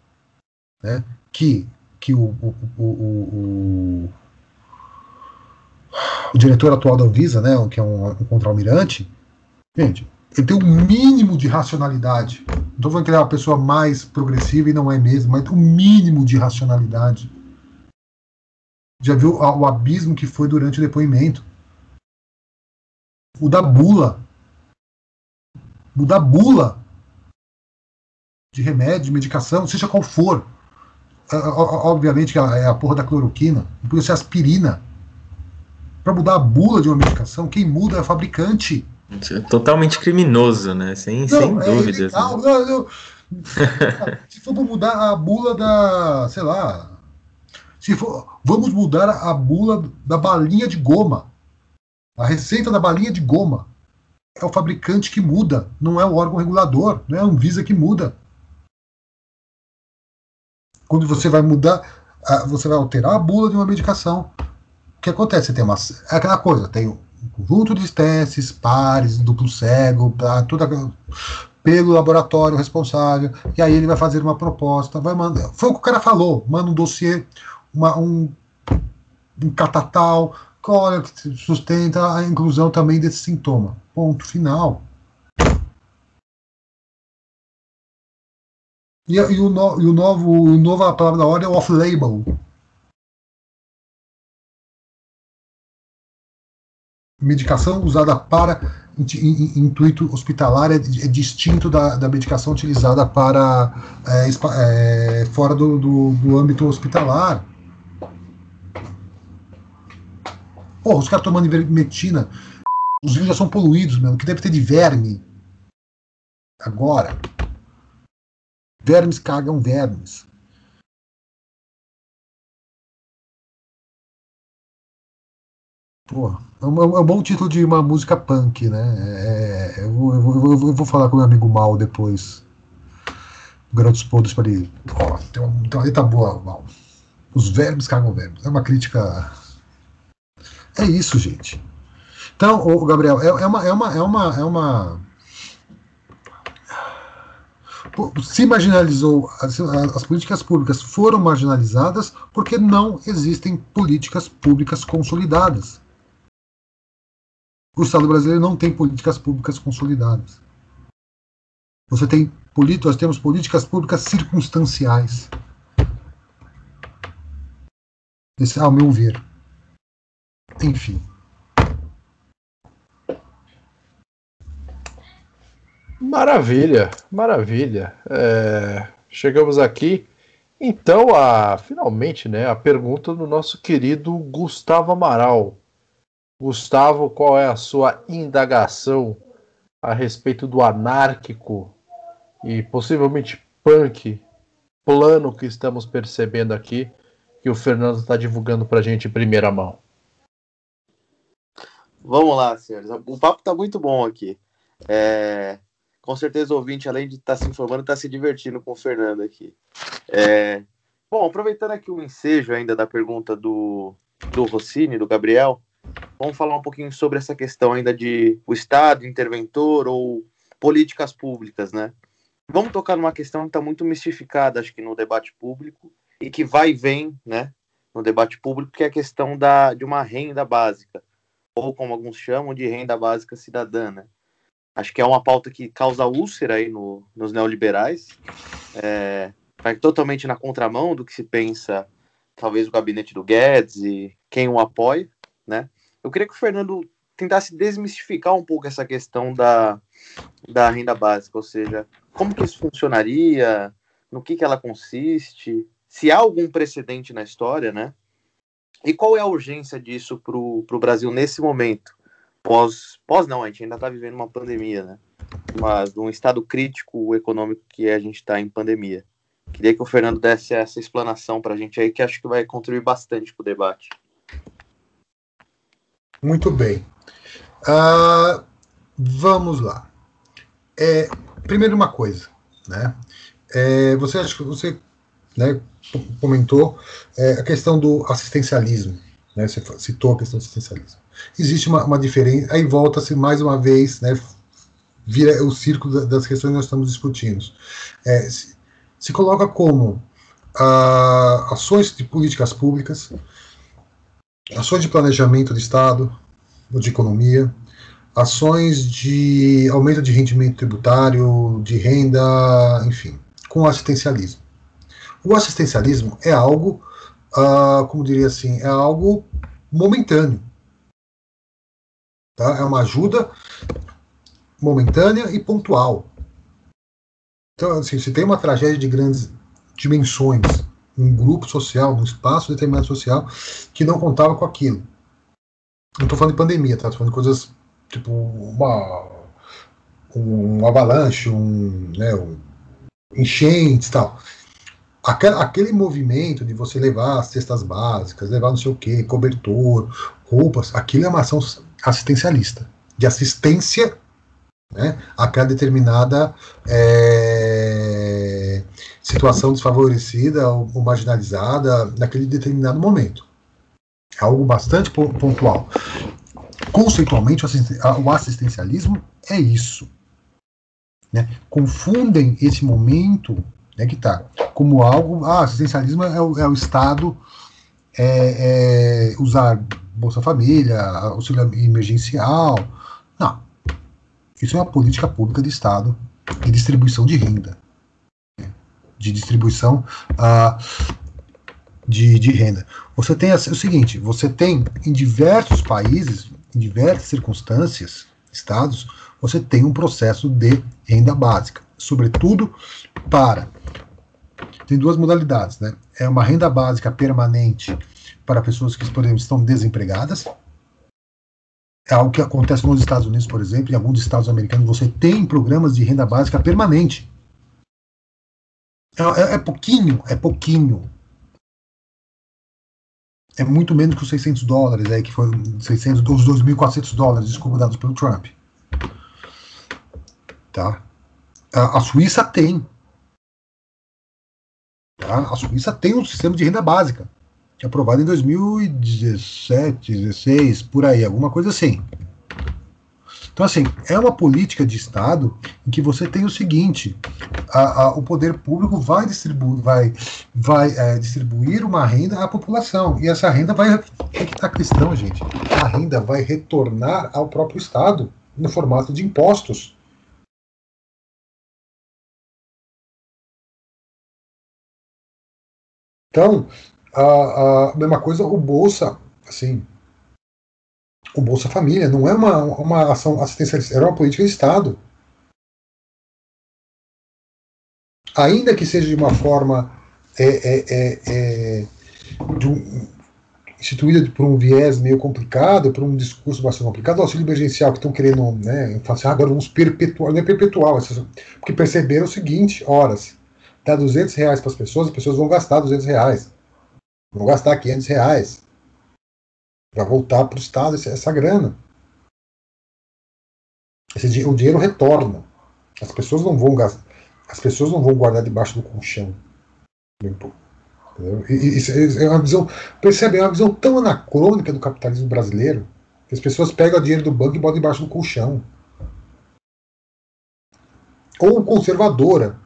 [SPEAKER 6] né, que que o, o, o, o, diretor atual da Anvisa, né, que é um, um contra-almirante, gente, ele tem o um mínimo de racionalidade. Não estou falando que ele é uma pessoa mais progressiva e não é mesmo, mas o um mínimo de racionalidade. Já viu o abismo que foi durante o depoimento? O da bula. O da bula de remédio, de medicação, seja qual for obviamente que é a porra da cloroquina, podia ser aspirina. Para mudar a bula de uma medicação, quem muda é o fabricante.
[SPEAKER 4] É totalmente criminoso, né? Sem, não, sem é dúvidas. Né? Não, não,
[SPEAKER 6] se for mudar a bula da. sei lá. Se for, vamos mudar a bula da balinha de goma. A receita da balinha de goma. É o fabricante que muda, não é o órgão regulador, não é a Anvisa que muda. Quando você vai mudar, você vai alterar a bula de uma medicação. O que acontece? Você tem uma, é aquela coisa, tem um conjunto de testes, pares, duplo cego, pra, tudo pelo laboratório responsável, e aí ele vai fazer uma proposta, vai mandar. Foi o que o cara falou, manda um dossiê, uma, um, um catatal, olha, que sustenta a inclusão também desse sintoma. Ponto final. E, e, o, no, e o novo, o novo a palavra da hora é off-label. medicação usada para intuito hospitalar é, é distinto da, da, medicação utilizada para é, é, fora do, do, do, âmbito hospitalar. Porra, os caras tomando ivermectina, os rios já são poluídos, mesmo, que deve ter de verme. Agora, vermes cagam vermes. Pô, é um, é um, bom título de uma música punk, né? É, é eu, vou, eu, vou, eu, vou, falar com meu amigo Mal depois. Garotos Podres para ele. Ó, tem uma, tem uma letra boa, Mal. Os vermes cagam vermes. É uma crítica. É isso, gente. Então, o Gabriel, é, é, uma, é uma, é uma, é uma. Se marginalizou, as, as políticas públicas foram marginalizadas porque não existem políticas públicas consolidadas. O Estado brasileiro não tem políticas públicas consolidadas. Você tem nós temos políticas públicas circunstanciais. Esse, ao meu ver. Enfim.
[SPEAKER 1] Maravilha, maravilha. É, chegamos aqui, então, a finalmente, né, a pergunta do nosso querido Gustavo Amaral. Gustavo, qual é a sua indagação a respeito do anárquico e possivelmente punk plano que estamos percebendo aqui, que o Fernando está divulgando para a gente em primeira mão?
[SPEAKER 2] Vamos lá, senhores. O papo está muito bom aqui. É... Com certeza o ouvinte, além de estar tá se informando, está se divertindo com o Fernando aqui. É... Bom, aproveitando aqui o ensejo ainda da pergunta do, do Rossini, do Gabriel, Vamos falar um pouquinho sobre essa questão ainda de o Estado interventor ou políticas públicas, né? Vamos tocar numa questão que está muito mistificada, acho que no debate público e que vai e vem, né? No debate público, que é a questão da, de uma renda básica, ou como alguns chamam de renda básica cidadã, né? Acho que é uma pauta que causa úlcera aí no, nos neoliberais, é, vai totalmente na contramão do que se pensa, talvez o gabinete do Guedes e quem o apoia, né? Eu queria que o Fernando tentasse desmistificar um pouco essa questão da, da renda básica, ou seja, como que isso funcionaria, no que, que ela consiste, se há algum precedente na história, né? E qual é a urgência disso para o Brasil nesse momento? Pós, pós não, a gente ainda está vivendo uma pandemia, né? Mas um estado crítico econômico que a gente está em pandemia. Queria que o Fernando desse essa explanação para a gente aí, que acho que vai contribuir bastante para o debate.
[SPEAKER 6] Muito bem. Uh, vamos lá. É, primeiro uma coisa, né? É, você você né, comentou é, a questão do assistencialismo, né? Você citou a questão do assistencialismo. Existe uma, uma diferença, aí volta-se mais uma vez, né? Vira o círculo das questões que nós estamos discutindo. É, se, se, coloca como uh, ações de políticas públicas ações de planejamento de Estado, de economia, ações de aumento de rendimento tributário, de renda, enfim, com assistencialismo. O assistencialismo é algo, uh, como diria assim, é algo momentâneo. Tá? É uma ajuda momentânea e pontual. Então, assim, se tem uma tragédia de grandes dimensões um grupo social, um espaço determinado social, que não contava com aquilo. Não estou falando de pandemia, tá? Estou falando de coisas tipo uma, um avalanche, um, né, um tal. Aquele, movimento de você levar as cestas básicas, levar não sei o que, cobertor, roupas, aquilo é uma ação assistencialista, de assistência né, àquela determinada é, situação desfavorecida ou, ou marginalizada naquele determinado momento. É algo bastante pontual. Conceitualmente, o assistencialismo é isso. Né? Confundem esse momento né, que está como algo. Ah, assistencialismo é o, é o Estado é, é usar Bolsa Família, auxílio emergencial. Não. Isso é uma política pública de Estado de distribuição de renda de distribuição uh, de, de renda. Você tem o seguinte: você tem em diversos países, em diversas circunstâncias, estados, você tem um processo de renda básica, sobretudo para. Tem duas modalidades, né? É uma renda básica permanente para pessoas que, por exemplo, estão desempregadas. É algo que acontece nos Estados Unidos, por exemplo, em alguns estados americanos, você tem programas de renda básica permanente. É, é, é pouquinho, é pouquinho. É muito menos que os 600 dólares, aí, que foram 600, os 2.400 dólares, desculpa, dados pelo Trump. Tá? A, a Suíça tem. Tá? A Suíça tem um sistema de renda básica, que é aprovado em 2017, 16, por aí, alguma coisa assim. Então, assim, é uma política de Estado em que você tem o seguinte: a, a, o poder público vai distribuir, vai, vai é, distribuir uma renda à população. E essa renda vai. É que está a questão, gente. A renda vai retornar ao próprio Estado no formato de impostos. Então, a, a mesma coisa, o Bolsa, assim, o Bolsa Família não é uma, uma ação assistencialista, era uma política de Estado. Ainda que seja de uma forma é, é, é, é um, instituída por um viés meio complicado, por um discurso bastante complicado, o auxílio emergencial que estão querendo, né, falar assim, ah, agora vamos perpetuar, não é perpetuar, porque perceberam o seguinte, horas, dá 200 reais para as pessoas, as pessoas vão gastar 200 reais, vão gastar 500 reais, para voltar para o Estado essa, grana. Esse, o dinheiro retorna. As pessoas não vão gastar, as pessoas não vão guardar debaixo do colchão. Isso é uma visão, percebe, é uma visão tão anacrônica do capitalismo brasileiro que as pessoas pegam o dinheiro do banco e botam debaixo do colchão. Ou conservadora,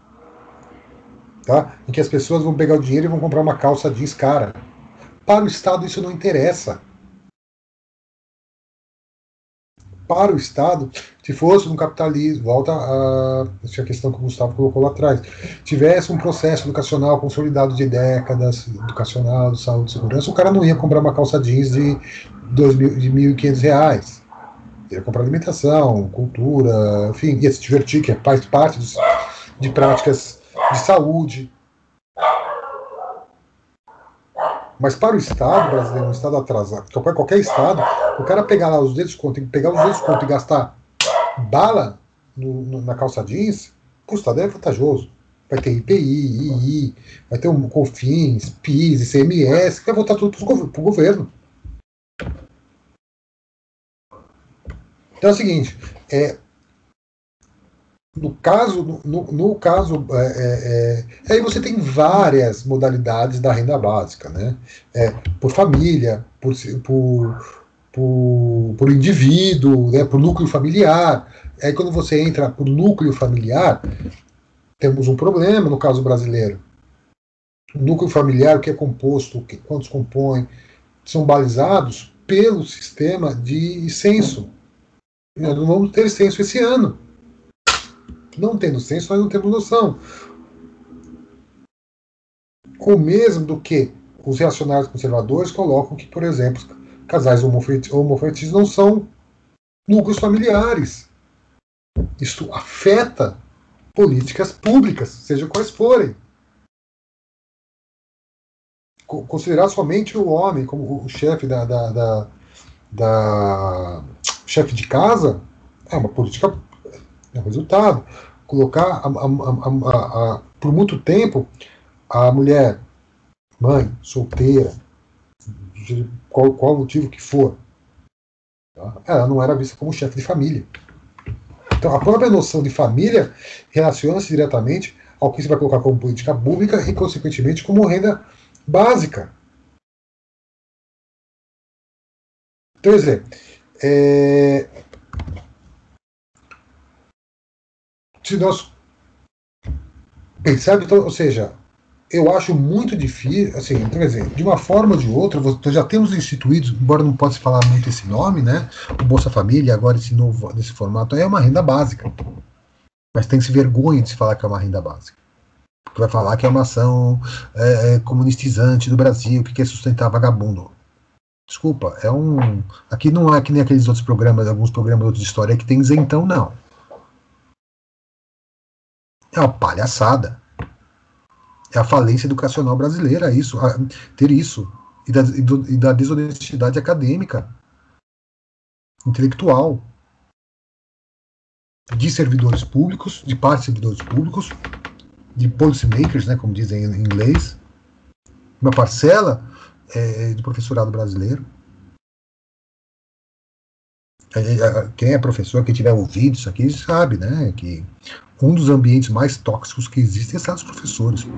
[SPEAKER 6] tá? em que as pessoas vão pegar o dinheiro e vão comprar uma calça jeans cara. Para o Estado isso não interessa. para o Estado, se fosse um capitalismo, volta a essa questão que o Gustavo colocou lá atrás, tivesse um processo educacional consolidado de décadas, educacional, de saúde segurança, o cara não ia comprar uma calça jeans de, dois mil, de 1.500 reais. Ia comprar alimentação, cultura, enfim, ia se divertir, que faz parte dos, de práticas de saúde, Mas para o Estado brasileiro, um Estado atrasado, qualquer, qualquer Estado, o cara pegar lá os dedos conto, pegar os dedos conto e gastar bala no, no, na calça jeans, o Estado é vantajoso. Vai ter IPI, II, vai ter um COFINS, PIS, ICMS, vai voltar tudo para o governo. Então é o seguinte, é, no caso, no, no caso, é, é, é, aí você tem várias modalidades da renda básica, né? É, por família, por, por, por, por indivíduo, né? por núcleo familiar. Aí quando você entra por núcleo familiar, temos um problema no caso brasileiro. O núcleo familiar, o que é composto, que, quantos compõem, são balizados pelo sistema de censo. Nós não vamos ter censo esse ano. Não tendo senso, nós não temos noção. O mesmo do que os reacionários conservadores colocam que, por exemplo, casais homofetistas não são núcleos familiares. Isso afeta políticas públicas, seja quais forem. Considerar somente o homem como o chefe da, da, da, da chefe de casa é uma política é o resultado. Colocar a, a, a, por muito tempo a mulher, mãe, solteira, qual, qual motivo que for, tá? ela não era vista como chefe de família. Então, a própria noção de família relaciona-se diretamente ao que você vai colocar como política pública e, consequentemente, como renda básica. Então, quer dizer, é, se nós pensarmos, então, ou seja, eu acho muito difícil, assim, então, quer dizer, de uma forma ou de outra, já temos instituídos, embora não possa falar muito esse nome, né? O Bolsa Família, agora esse novo, nesse formato, é uma renda básica. Mas tem-se vergonha de se falar que é uma renda básica. Porque vai falar que é uma ação é, é, comunistizante do Brasil, que quer sustentar vagabundo. Desculpa, é um. Aqui não é que nem aqueles outros programas, alguns programas outros de história que tem isentão, não. É uma palhaçada. É a falência educacional brasileira, isso, ter isso. E da, e da desonestidade acadêmica, intelectual, de servidores públicos, de parte de servidores públicos, de policymakers, né, como dizem em inglês, uma parcela é, do professorado brasileiro. É, é, quem é professor, quem tiver ouvido isso aqui, sabe, né, que um dos ambientes mais tóxicos que existem é os professores. Pô.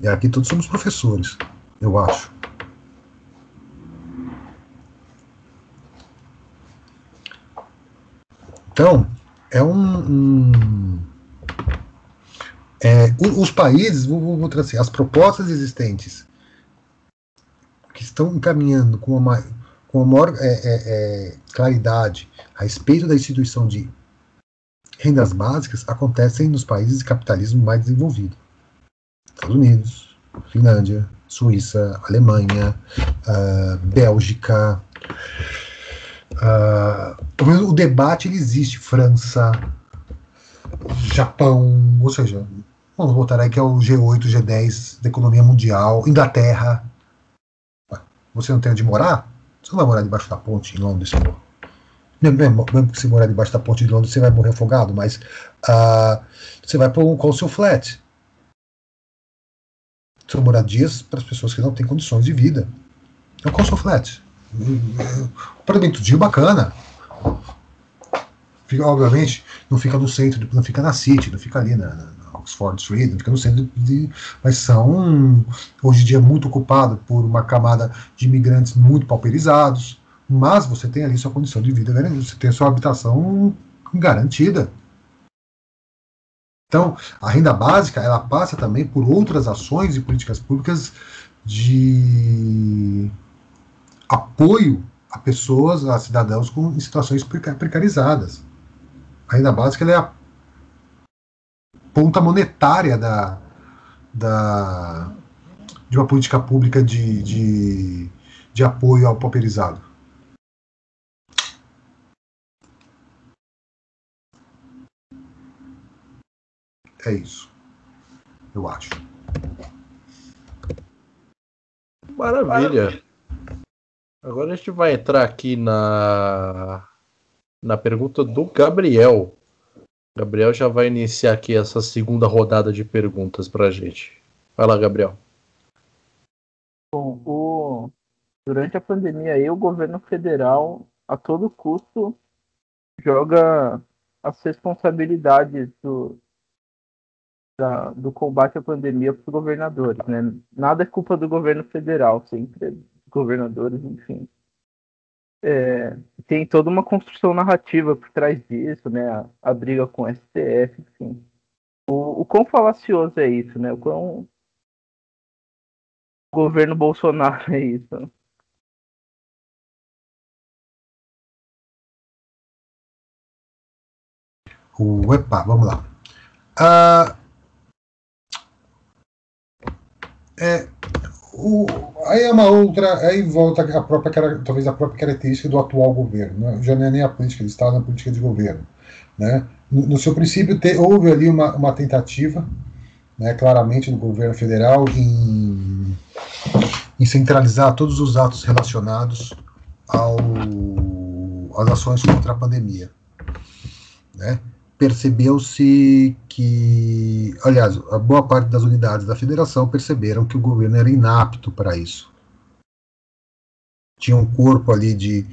[SPEAKER 6] E aqui todos somos professores, eu acho. Então, é um. um é, os países, vou, vou trazer, as propostas existentes que estão encaminhando com uma, com a maior é, é, é, claridade a respeito da instituição de rendas básicas acontecem nos países de capitalismo mais desenvolvido. Estados Unidos, Finlândia, Suíça, Alemanha, uh, Bélgica. Uh, o debate ele existe. França, Japão, ou seja, vamos voltar aí que é o G8, G10 da economia mundial, Inglaterra. Você não tem onde morar? Você não vai morar debaixo da ponte em Londres, pô. Mesmo, mesmo que você morar debaixo da ponte de Londres, você vai morrer afogado, mas uh, você vai com o seu flat. São moradias para as pessoas que não têm condições de vida. É o seu flat. O apartamento de bacana. Fica, obviamente, não fica no centro, não fica na City, não fica ali na, na Oxford Street, não fica no centro de, mas são hoje em dia muito ocupado por uma camada de imigrantes muito pauperizados mas você tem ali sua condição de vida garantida, você tem sua habitação garantida. Então, a renda básica, ela passa também por outras ações e políticas públicas de apoio a pessoas, a cidadãos com situações precarizadas. A renda básica é a ponta monetária da, da, de uma política pública de, de, de apoio ao pauperizado. É isso. Eu acho.
[SPEAKER 1] Maravilha. Agora a gente vai entrar aqui na na pergunta do Gabriel. Gabriel já vai iniciar aqui essa segunda rodada de perguntas para a gente. Vai lá, Gabriel.
[SPEAKER 3] Bom, o... durante a pandemia aí, o governo federal, a todo custo, joga as responsabilidades do, da, do combate à pandemia para os governadores, né? Nada é culpa do governo federal, sempre governadores, enfim. É, tem toda uma construção narrativa por trás disso, né? A, a briga com o STF, enfim. O, o quão falacioso é isso, né? O quão governo Bolsonaro é isso.
[SPEAKER 6] O, epa, vamos lá. Uh, É, o, aí é uma outra, aí volta a própria, talvez a própria característica do atual governo, né? já não é nem a política de Estado, é a política de governo. Né? No, no seu princípio, te, houve ali uma, uma tentativa, né, claramente, do governo federal em, em centralizar todos os atos relacionados ao, às ações contra a pandemia. Né? Percebeu-se que, aliás, a boa parte das unidades da federação perceberam que o governo era inapto para isso. Tinha um corpo ali de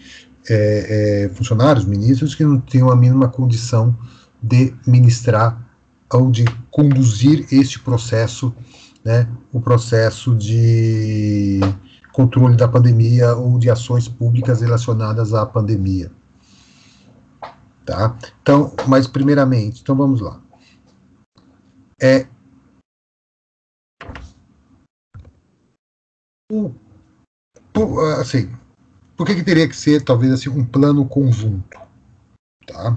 [SPEAKER 6] é, é, funcionários, ministros, que não tinham a mínima condição de ministrar ou de conduzir este processo, né, o processo de controle da pandemia ou de ações públicas relacionadas à pandemia. Tá? Então, mas primeiramente, então vamos lá. É o, assim, por que, que teria que ser talvez assim um plano conjunto, tá?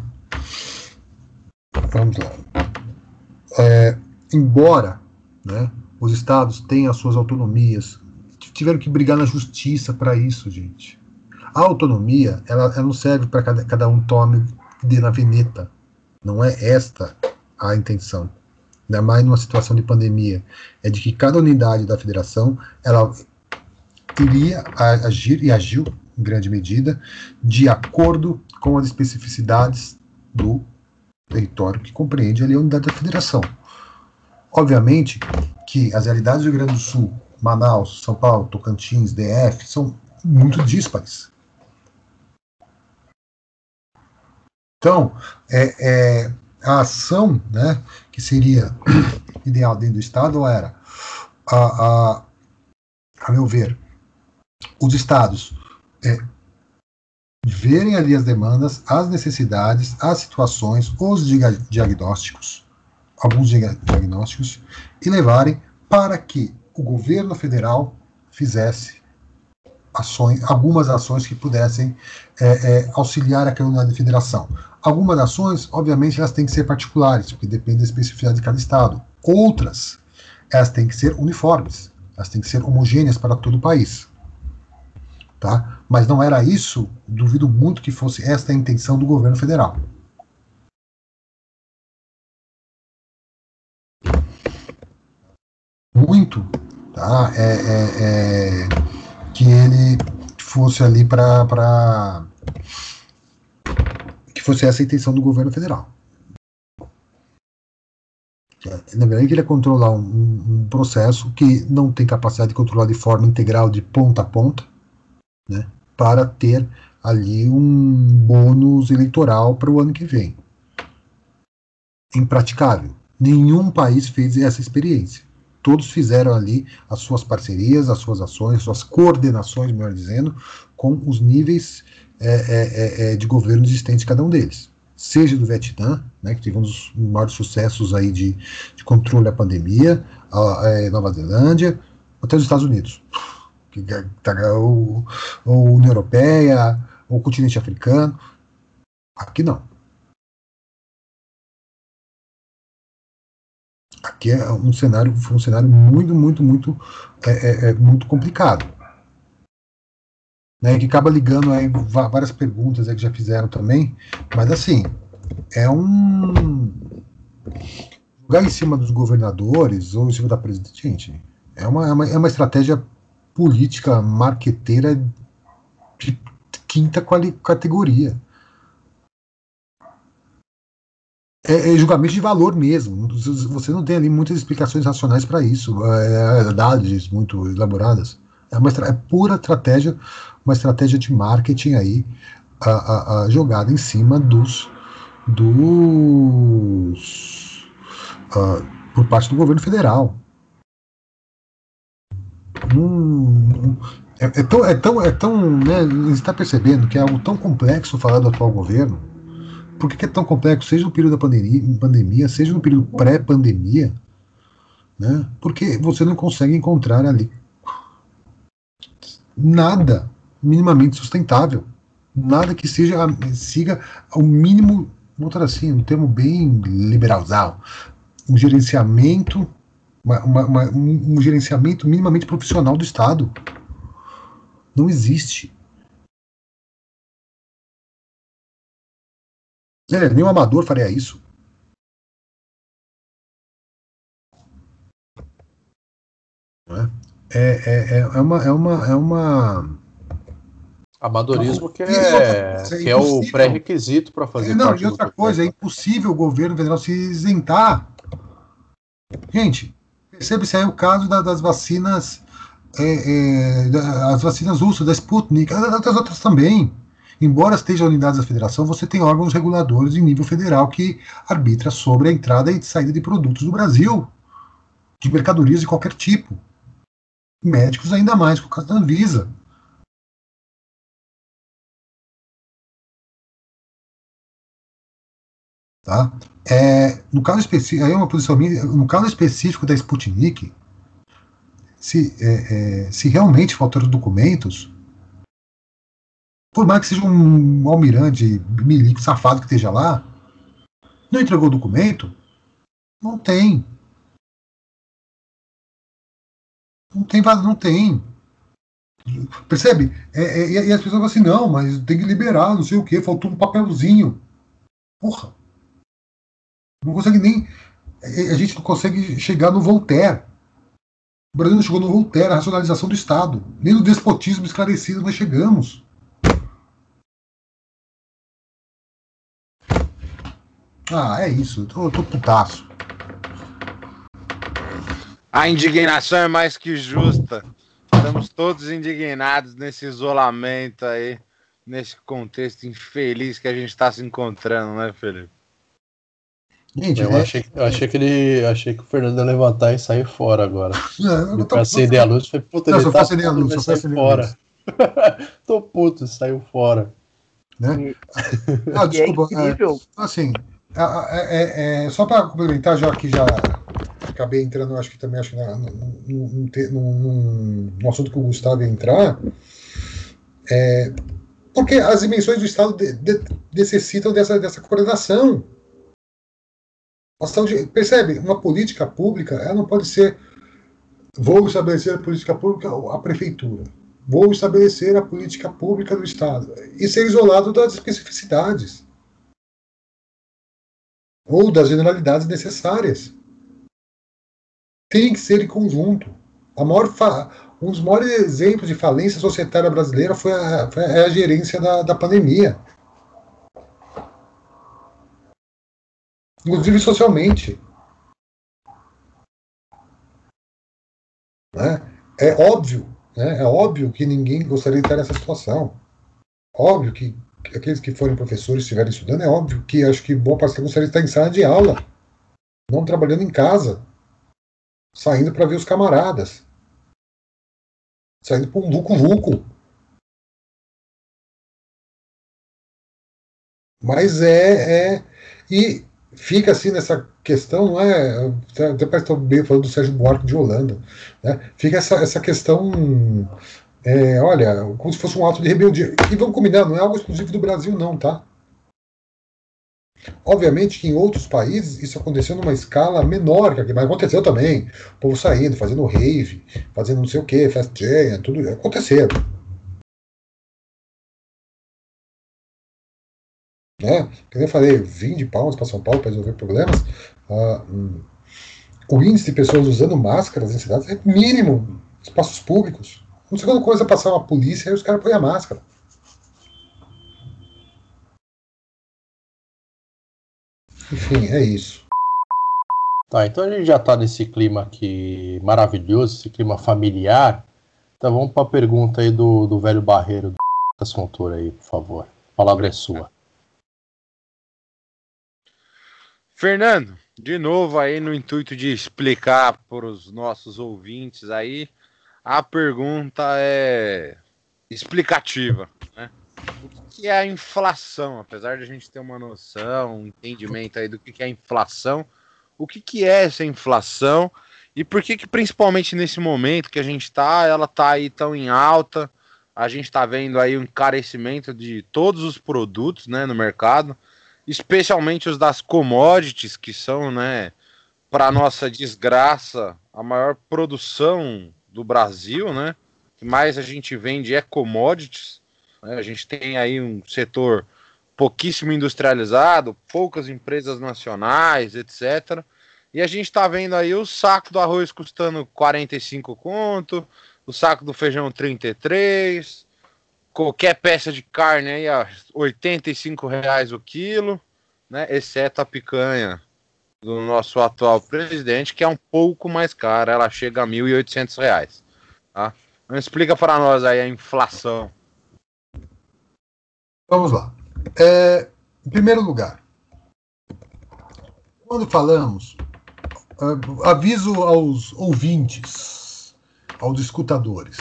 [SPEAKER 6] Vamos lá. É, embora, né, os estados tenham as suas autonomias, tiveram que brigar na justiça para isso, gente. A autonomia, ela, ela não serve para cada, cada um tome de na veneta. Não é esta a intenção. Ainda mais numa situação de pandemia. É de que cada unidade da federação ela iria agir e agiu em grande medida de acordo com as especificidades do território que compreende ali a unidade da federação. Obviamente que as realidades do Rio Grande do Sul, Manaus, São Paulo, Tocantins, DF, são muito díspares. Então, é, é, a ação né, que seria ideal dentro do Estado era, a, a, a meu ver, os estados é, verem ali as demandas, as necessidades, as situações, os diagnósticos, alguns diagnósticos, e levarem para que o governo federal fizesse ações, algumas ações que pudessem é, é, auxiliar a unidade de federação. Algumas ações, obviamente, elas têm que ser particulares, porque depende da especificidade de cada estado. Outras, elas têm que ser uniformes, elas têm que ser homogêneas para todo o país. Tá? Mas não era isso, duvido muito que fosse esta a intenção do governo federal. Muito, tá? É, é, é que ele fosse ali para que fosse essa a intenção do governo federal. É, na verdade, ele queria controlar um, um, processo que não tem capacidade de controlar de forma integral, de ponta a ponta, né, para ter ali um bônus eleitoral para o ano que vem. Impraticável. Nenhum país fez essa experiência. Todos fizeram ali as suas parcerias, as suas ações, as suas coordenações, melhor dizendo, com os níveis é, é, é, é, de governo existentes cada um deles. Seja do Vietnã, né, que teve um dos maiores sucessos aí de, de controle da pandemia, a, a é, Nova Zelândia, até os Estados Unidos, que, tá, ou, ou União Europeia, ou o continente africano. Aqui não. Aqui é um cenário, um cenário muito, muito, muito, é, é, muito complicado né, que acaba ligando aí várias perguntas aí que já fizeram também, mas assim, é um jogar em cima dos governadores ou em cima da presidente, é uma, é uma, é uma estratégia política marqueteira de quinta categoria. É, é, julgamento de valor mesmo. Você não tem ali muitas explicações racionais para isso, é, dados muito elaboradas. É uma é pura estratégia uma estratégia de marketing aí a, a, a jogada em cima dos, dos uh, por parte do governo federal. Hum, é, é, tão, é tão, é tão né, está percebendo que é algo tão complexo falar do atual governo. Por que, que é tão complexo, seja no período da pandemia, pandemia seja no período pré-pandemia? Né? Porque você não consegue encontrar ali nada minimamente sustentável. Nada que seja siga o mínimo, vou assim, um termo bem liberalzal, um gerenciamento, uma, uma, uma, um gerenciamento minimamente profissional do Estado. Não existe. É, nenhum amador faria isso. É, é, é, é, uma, é, uma, é uma
[SPEAKER 1] Amadorismo que é, é, que é o pré-requisito para fazer
[SPEAKER 6] é, Não, e outra coisa, é impossível o governo federal se isentar. Gente, percebe-se aí o caso da, das vacinas, é, é, as vacinas russas, da Sputnik, das outras também. Embora esteja unidades da federação, você tem órgãos reguladores em nível federal que arbitra sobre a entrada e saída de produtos do Brasil, de mercadorias de qualquer tipo. Médicos ainda mais, o caso da Anvisa. Tá? É, no caso específico, aí é uma posição minha, no caso específico da Sputnik, se, é, é, se realmente faltaram documentos, por mais que seja um almirante milico safado que esteja lá, não entregou documento? Não tem. Não tem, não tem. Percebe? É, é, e as pessoas falam assim, não, mas tem que liberar, não sei o que, faltou um papelzinho. Porra. Não consegue nem. É, a gente não consegue chegar no Voltaire. O Brasil não chegou no Voltaire, a racionalização do Estado. Nem no despotismo esclarecido nós chegamos. Ah, é isso. Eu tô, eu tô putaço.
[SPEAKER 5] A indignação é mais que justa. Estamos todos indignados nesse isolamento aí, nesse contexto infeliz que a gente está se encontrando, né, Felipe?
[SPEAKER 1] Gente, eu, é... achei, eu achei que ele. Achei que o Fernando ia levantar e sair fora agora. É, eu tô, acender a luz, foi puta,
[SPEAKER 6] não, ele tá acender a luz, só sair fora.
[SPEAKER 1] tô puto, saiu fora.
[SPEAKER 6] Né? ah, desculpa. É, assim, é, é, só para complementar, já que já acabei entrando, acho que também acho que num, num, num assunto que o Gustavo ia entrar, é, porque as dimensões do Estado de, de, necessitam dessa, dessa coordenação. De, percebe? Uma política pública, ela não pode ser vou estabelecer a política pública a prefeitura, vou estabelecer a política pública do Estado e ser isolado das especificidades ou das generalidades necessárias tem que ser em conjunto. A maior um dos maiores exemplos de falência societária brasileira foi a, foi a gerência da, da pandemia. Inclusive socialmente. Né? É óbvio, né? é óbvio que ninguém gostaria de estar nessa situação. Óbvio que aqueles que forem professores estiverem estudando, é óbvio que acho que boa parte gostaria de estar em sala de aula, não trabalhando em casa saindo para ver os camaradas, saindo para um vucu-vucu. Mas é, é. E fica assim nessa questão, não é? Até parece que estou bem falando do Sérgio Buarque de Holanda. Né? Fica essa, essa questão. É, olha, como se fosse um ato de rebeldia. E vamos combinar, não é algo exclusivo do Brasil, não, tá? Obviamente que em outros países isso aconteceu numa escala menor que aqui, mas aconteceu também. O povo saindo, fazendo rave, fazendo não sei o que, festinha, tudo aconteceu. Né? Como eu falei, vim de palmas para São Paulo para resolver problemas. Ah, hum, o índice de pessoas usando máscaras em cidades é mínimo. Espaços públicos. Sei quando coisa passar uma polícia, aí os caras põem a máscara. Enfim, é isso.
[SPEAKER 1] Tá, então a gente já tá nesse clima aqui maravilhoso, esse clima familiar. Então vamos para a pergunta aí do, do velho barreiro do Lucas Fontoura aí, por favor. A palavra é sua.
[SPEAKER 5] Fernando, de novo aí no intuito de explicar para os nossos ouvintes aí, a pergunta é explicativa, né? O que é a inflação? Apesar de a gente ter uma noção, um entendimento aí do que é a inflação, o que, que é essa inflação e por que, que principalmente nesse momento que a gente está, ela está aí tão em alta, a gente está vendo aí um encarecimento de todos os produtos né, no mercado, especialmente os das commodities, que são, né, para nossa desgraça, a maior produção do Brasil, né? que mais a gente vende é commodities. Né? A gente tem aí um setor pouquíssimo industrializado, poucas empresas nacionais, etc. E a gente está vendo aí o saco do arroz custando 45 conto, o saco do feijão 33, qualquer peça de carne aí a 85 reais o quilo, né? Exceto a picanha do nosso atual presidente, que é um pouco mais cara, ela chega a 1.800 reais, tá? Então explica para nós aí a inflação.
[SPEAKER 6] Vamos lá. É, em primeiro lugar, quando falamos, uh, aviso aos ouvintes, aos escutadores,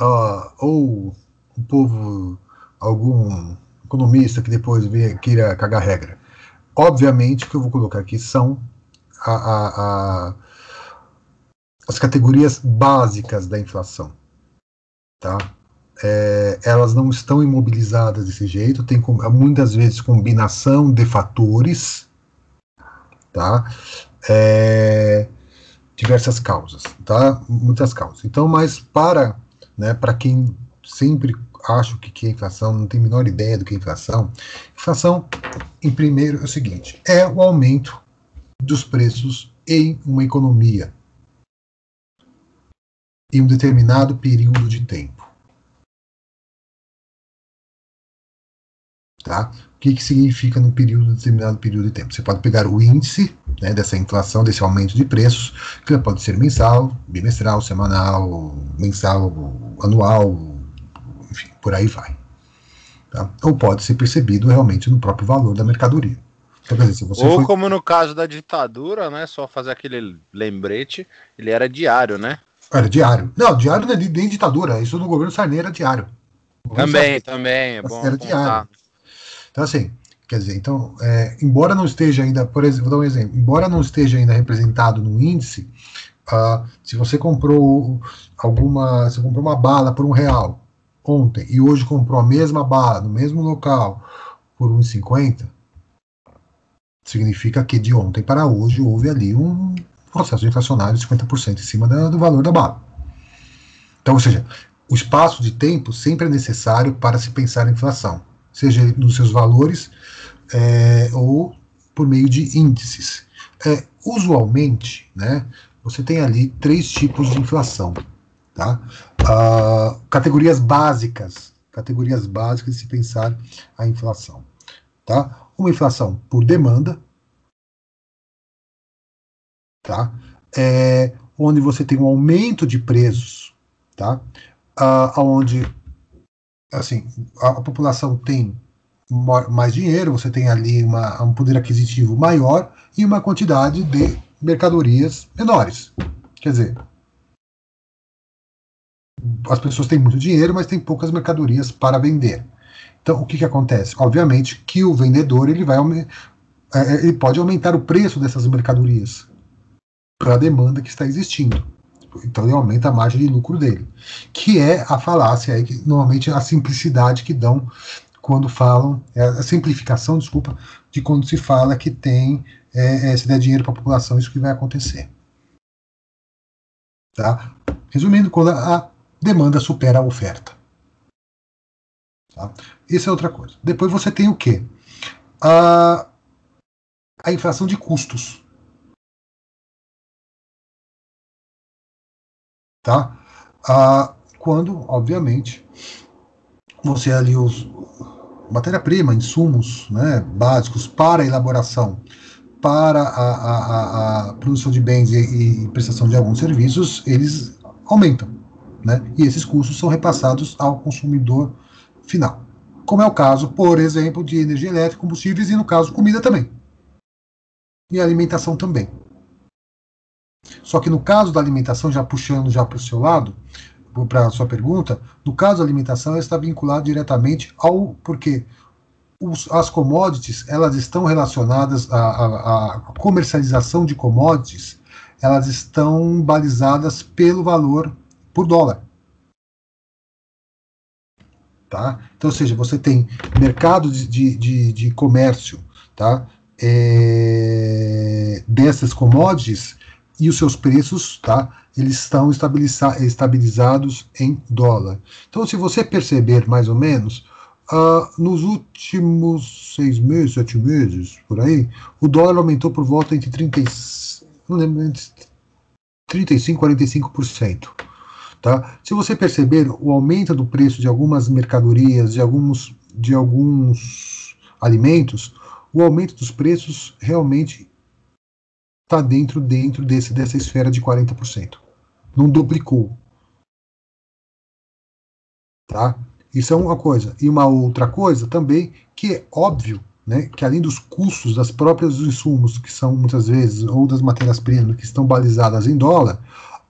[SPEAKER 6] uh, ou o povo, algum economista que depois venha, queira cagar regra. Obviamente que eu vou colocar aqui são a, a, a, as categorias básicas da inflação. Tá? É, elas não estão imobilizadas desse jeito, tem muitas vezes combinação de fatores, tá? É, diversas causas, tá? Muitas causas. Então, mas para né, para quem sempre acha que, que é inflação, não tem a menor ideia do que é inflação, inflação, em primeiro, é o seguinte: é o aumento dos preços em uma economia em um determinado período de tempo. Tá? O que, que significa num período, determinado período de tempo? Você pode pegar o índice né, dessa inflação, desse aumento de preços, que pode ser mensal, bimestral, semanal, mensal, anual, enfim, por aí vai. Tá? Ou pode ser percebido realmente no próprio valor da mercadoria.
[SPEAKER 5] Então, dizer, Ou foi... como no caso da ditadura, né? Só fazer aquele lembrete, ele era diário, né?
[SPEAKER 6] Era diário. Não, diário não é nem ditadura, isso no governo Sarney era diário.
[SPEAKER 5] Também, também, é bom.
[SPEAKER 6] Era diário. Então, assim, quer dizer, então, é, embora não esteja ainda, por exemplo, vou dar um exemplo, embora não esteja ainda representado no índice, uh, se você comprou alguma, você comprou uma bala por um real ontem e hoje comprou a mesma bala no mesmo local por 1,50, significa que de ontem para hoje houve ali um processo inflacionário de 50% em cima da, do valor da bala. Então, ou seja, o espaço de tempo sempre é necessário para se pensar em inflação, seja nos seus valores é, ou por meio de índices. É, usualmente, né, você tem ali três tipos de inflação. Tá? Uh, categorias básicas, categorias básicas se pensar a inflação. Tá? Uma inflação por demanda, tá? É, onde você tem um aumento de preços, tá? Uh, onde assim, a, a, população tem mais dinheiro, você tem ali uma, um poder aquisitivo maior e uma quantidade de mercadorias menores. Quer dizer, as pessoas têm muito dinheiro, mas têm poucas mercadorias para vender. Então, o que, que acontece? Obviamente que o vendedor ele vai é, é, ele pode aumentar o preço dessas mercadorias para a demanda que está existindo. Então ele aumenta a margem de lucro dele, que é a falácia aí, que normalmente é a simplicidade que dão quando falam, é a simplificação, desculpa, de quando se fala que tem, é, é, se der dinheiro para a população, isso que vai acontecer. Tá? Resumindo, quando a demanda supera a oferta. Tá? Isso é outra coisa. Depois você tem o quê? A, a inflação de custos. Tá? Ah, quando, obviamente, você ali os matéria-prima, insumos né, básicos para a elaboração, para a, a, a produção de bens e, e, prestação de alguns serviços, eles aumentam. Né? E esses custos são repassados ao consumidor final. Como é o caso, por exemplo, de energia elétrica, combustíveis e, no caso, comida também. E alimentação também. Só que no caso da alimentação, já puxando já para o seu lado, para a sua pergunta, no caso da alimentação, ela está vinculada diretamente ao porque os, as commodities elas estão relacionadas à, à, comercialização de commodities, elas estão balizadas pelo valor por dólar. Tá? Então, ou seja, você tem mercado de, de, de comércio tá? É, dessas commodities e os seus preços, tá? Eles estão estabilizados em dólar. Então, se você perceber mais ou menos, uh, nos últimos seis meses, sete meses, por aí, o dólar aumentou por volta entre 30, não lembro, entre 35 e 45%. Tá? Se você perceber o aumento do preço de algumas mercadorias, de alguns, de alguns alimentos, o aumento dos preços realmente está dentro, dentro desse, dessa esfera de 40%. Não duplicou. Tá? Isso é uma coisa. E uma outra coisa também, que é óbvio, né, que além dos custos das próprias insumos, que são muitas vezes, ou das matérias-primas que estão balizadas em dólar,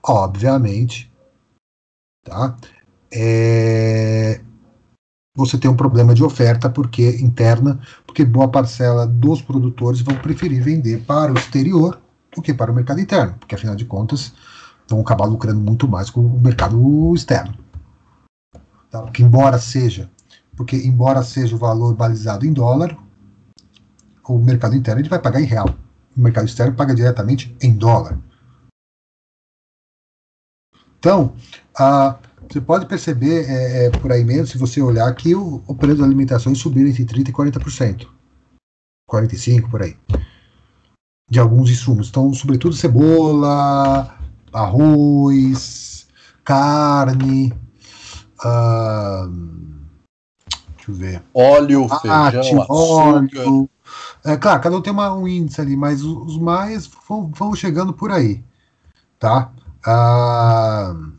[SPEAKER 6] obviamente, tá, é, você tem um problema de oferta porque interna, porque boa parcela dos produtores vão preferir vender para o exterior do que para o mercado interno, porque afinal de contas vão acabar lucrando muito mais com o mercado externo. Tá? Porque embora seja, porque embora seja o valor balizado em dólar, o mercado interno ele vai pagar em real. O mercado externo paga diretamente em dólar. Então, você pode perceber é, é, por aí mesmo, se você olhar, que o, o preço das alimentações subiu entre 30% e 40%. 45% por aí. De alguns insumos. Então, sobretudo cebola, arroz, carne. Uh, deixa eu ver.
[SPEAKER 1] Óleo, feijão, óleo.
[SPEAKER 6] É, claro, cada um tem uma, um índice ali, mas os, os mais vão, vão, chegando por aí. Tá? Uh,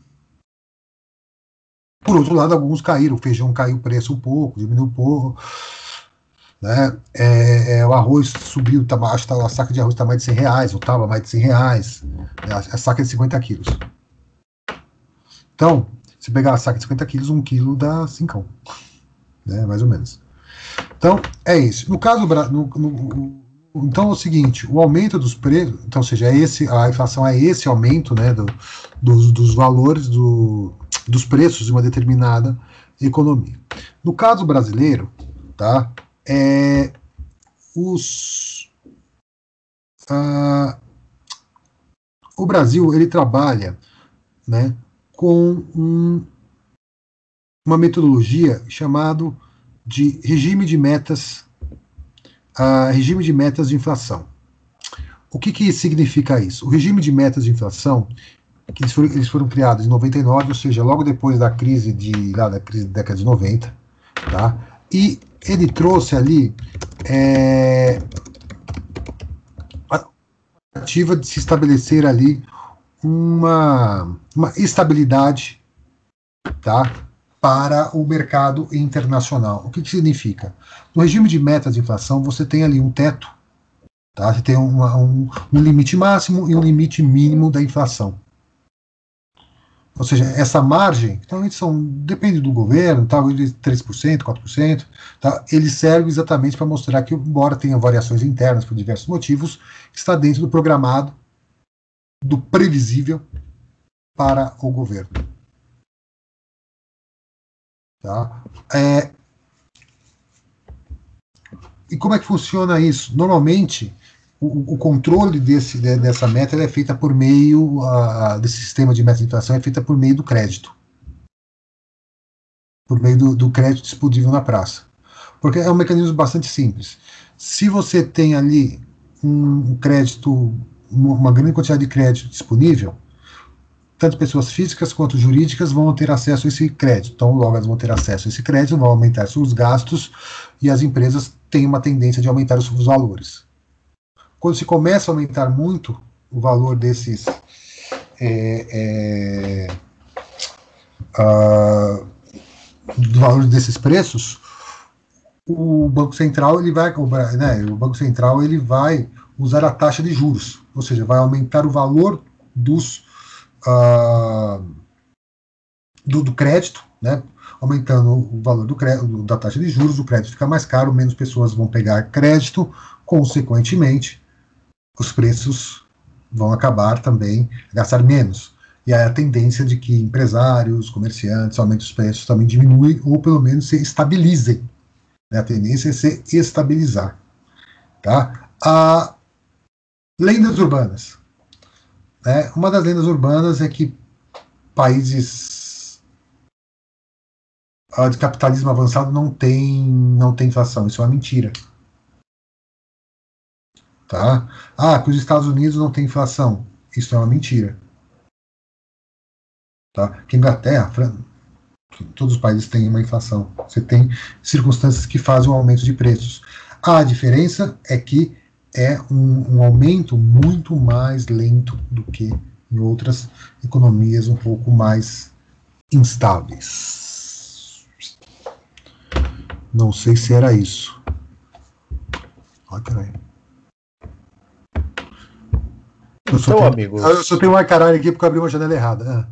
[SPEAKER 6] por outro lado, alguns caíram. O feijão caiu o preço um pouco, diminuiu um pouco. Né? É, é, o arroz subiu, tá, acho que tá, a saca de arroz está mais de 100 reais, ou estava mais de 100 reais. Né? A, a saca de 50 quilos. Então, se pegar a saca de 50 quilos, um quilo dá 5. Né? Mais ou menos. Então, é isso. No caso, no, no, então é o seguinte, o aumento dos preços, então, seja, é esse, a inflação é esse aumento né, do, dos, dos valores do, dos preços de uma determinada economia. No caso brasileiro, tá, é, os, uh, o Brasil ele trabalha né, com um, uma metodologia chamado de regime de metas, regime de metas de inflação. O que, que significa isso? O regime de metas de inflação que eles foram, eles foram criados em 99, ou seja, logo depois da crise de lá da crise da década de 90, tá? E ele trouxe ali é, a tentativa de se estabelecer ali uma, uma estabilidade, tá? Para o mercado internacional. O que, que significa? No regime de metas de inflação, você tem ali um teto, tá? Você tem uma, um, um limite máximo e um limite mínimo da inflação. Ou seja, essa margem, então são, depende do governo, tá, 3%, 4%, tá, ele serve exatamente para mostrar que, embora tenha variações internas por diversos motivos, está dentro do programado, do previsível para o governo. Tá? É, e como é que funciona isso? Normalmente, o, o, controle desse, dessa meta é feita por meio a, desse sistema de meta de inflação é feita por meio do crédito, por meio do, do crédito disponível na praça, porque é um mecanismo bastante simples. Se você tem ali um crédito, uma grande quantidade de crédito disponível, tanto pessoas físicas quanto jurídicas vão ter acesso a esse crédito. Então, logo elas vão ter acesso a esse crédito, vão aumentar seus gastos e as empresas têm uma tendência de aumentar os seus valores quando se começa a aumentar muito o valor desses é, é, do valor desses preços, o Banco Central ele vai, né, o Banco Central ele vai usar a taxa de juros, ou seja, vai aumentar o valor dos uh, do, do, crédito, né, aumentando o valor do crédito, da taxa de juros, o crédito fica mais caro, menos pessoas vão pegar crédito, consequentemente, os preços vão acabar também gastar menos. E aí a tendência de que empresários, comerciantes aumentem os preços também diminui ou pelo menos se estabilizem. Né? A tendência é se estabilizar. Tá? A lendas urbanas. Né? Uma das lendas urbanas é que países de capitalismo avançado não tem, não tem inflação. Isso é uma mentira. Tá? Ah, que os Estados Unidos não têm inflação. Isso é uma mentira. Tá? Que Inglaterra, todos os países têm uma inflação. Você tem circunstâncias que fazem um aumento de preços. A diferença é que é um, um aumento muito mais lento do que em outras economias um pouco mais instáveis. Não sei se era isso. Olha, peraí. Eu então, tenho, eu só tenho um caralho aqui porque eu abri uma janela errada.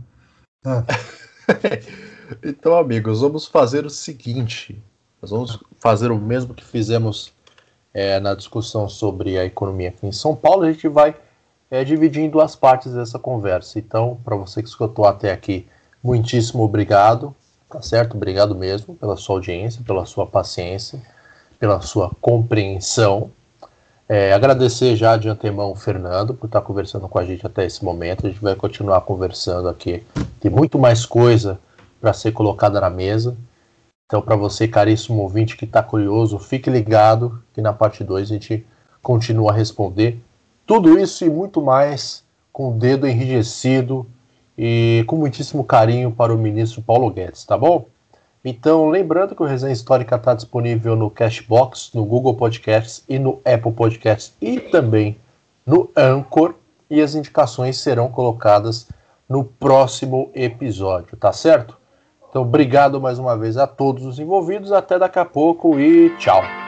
[SPEAKER 1] É. É. então, amigos, vamos fazer o seguinte: nós vamos fazer o mesmo que fizemos é, na discussão sobre a economia aqui em São Paulo. A gente vai é, dividir em duas partes dessa conversa. Então, para você que escutou até aqui, muitíssimo obrigado, tá certo? Obrigado mesmo pela sua audiência, pela sua paciência, pela sua compreensão. É, agradecer já de antemão o Fernando por estar conversando com a gente até esse momento. A gente vai continuar conversando aqui. Tem muito mais coisa para ser colocada na mesa. Então, para você, caríssimo ouvinte que está curioso, fique ligado que na parte 2 a gente continua a responder tudo isso e muito mais com o dedo enrijecido e com muitíssimo carinho para o ministro Paulo Guedes, tá bom? Então, lembrando que o Resenha Histórica está disponível no Cashbox, no Google Podcasts e no Apple Podcasts e também no Anchor, e as indicações serão colocadas no próximo episódio, tá certo? Então, obrigado mais uma vez a todos os envolvidos, até daqui a pouco e tchau!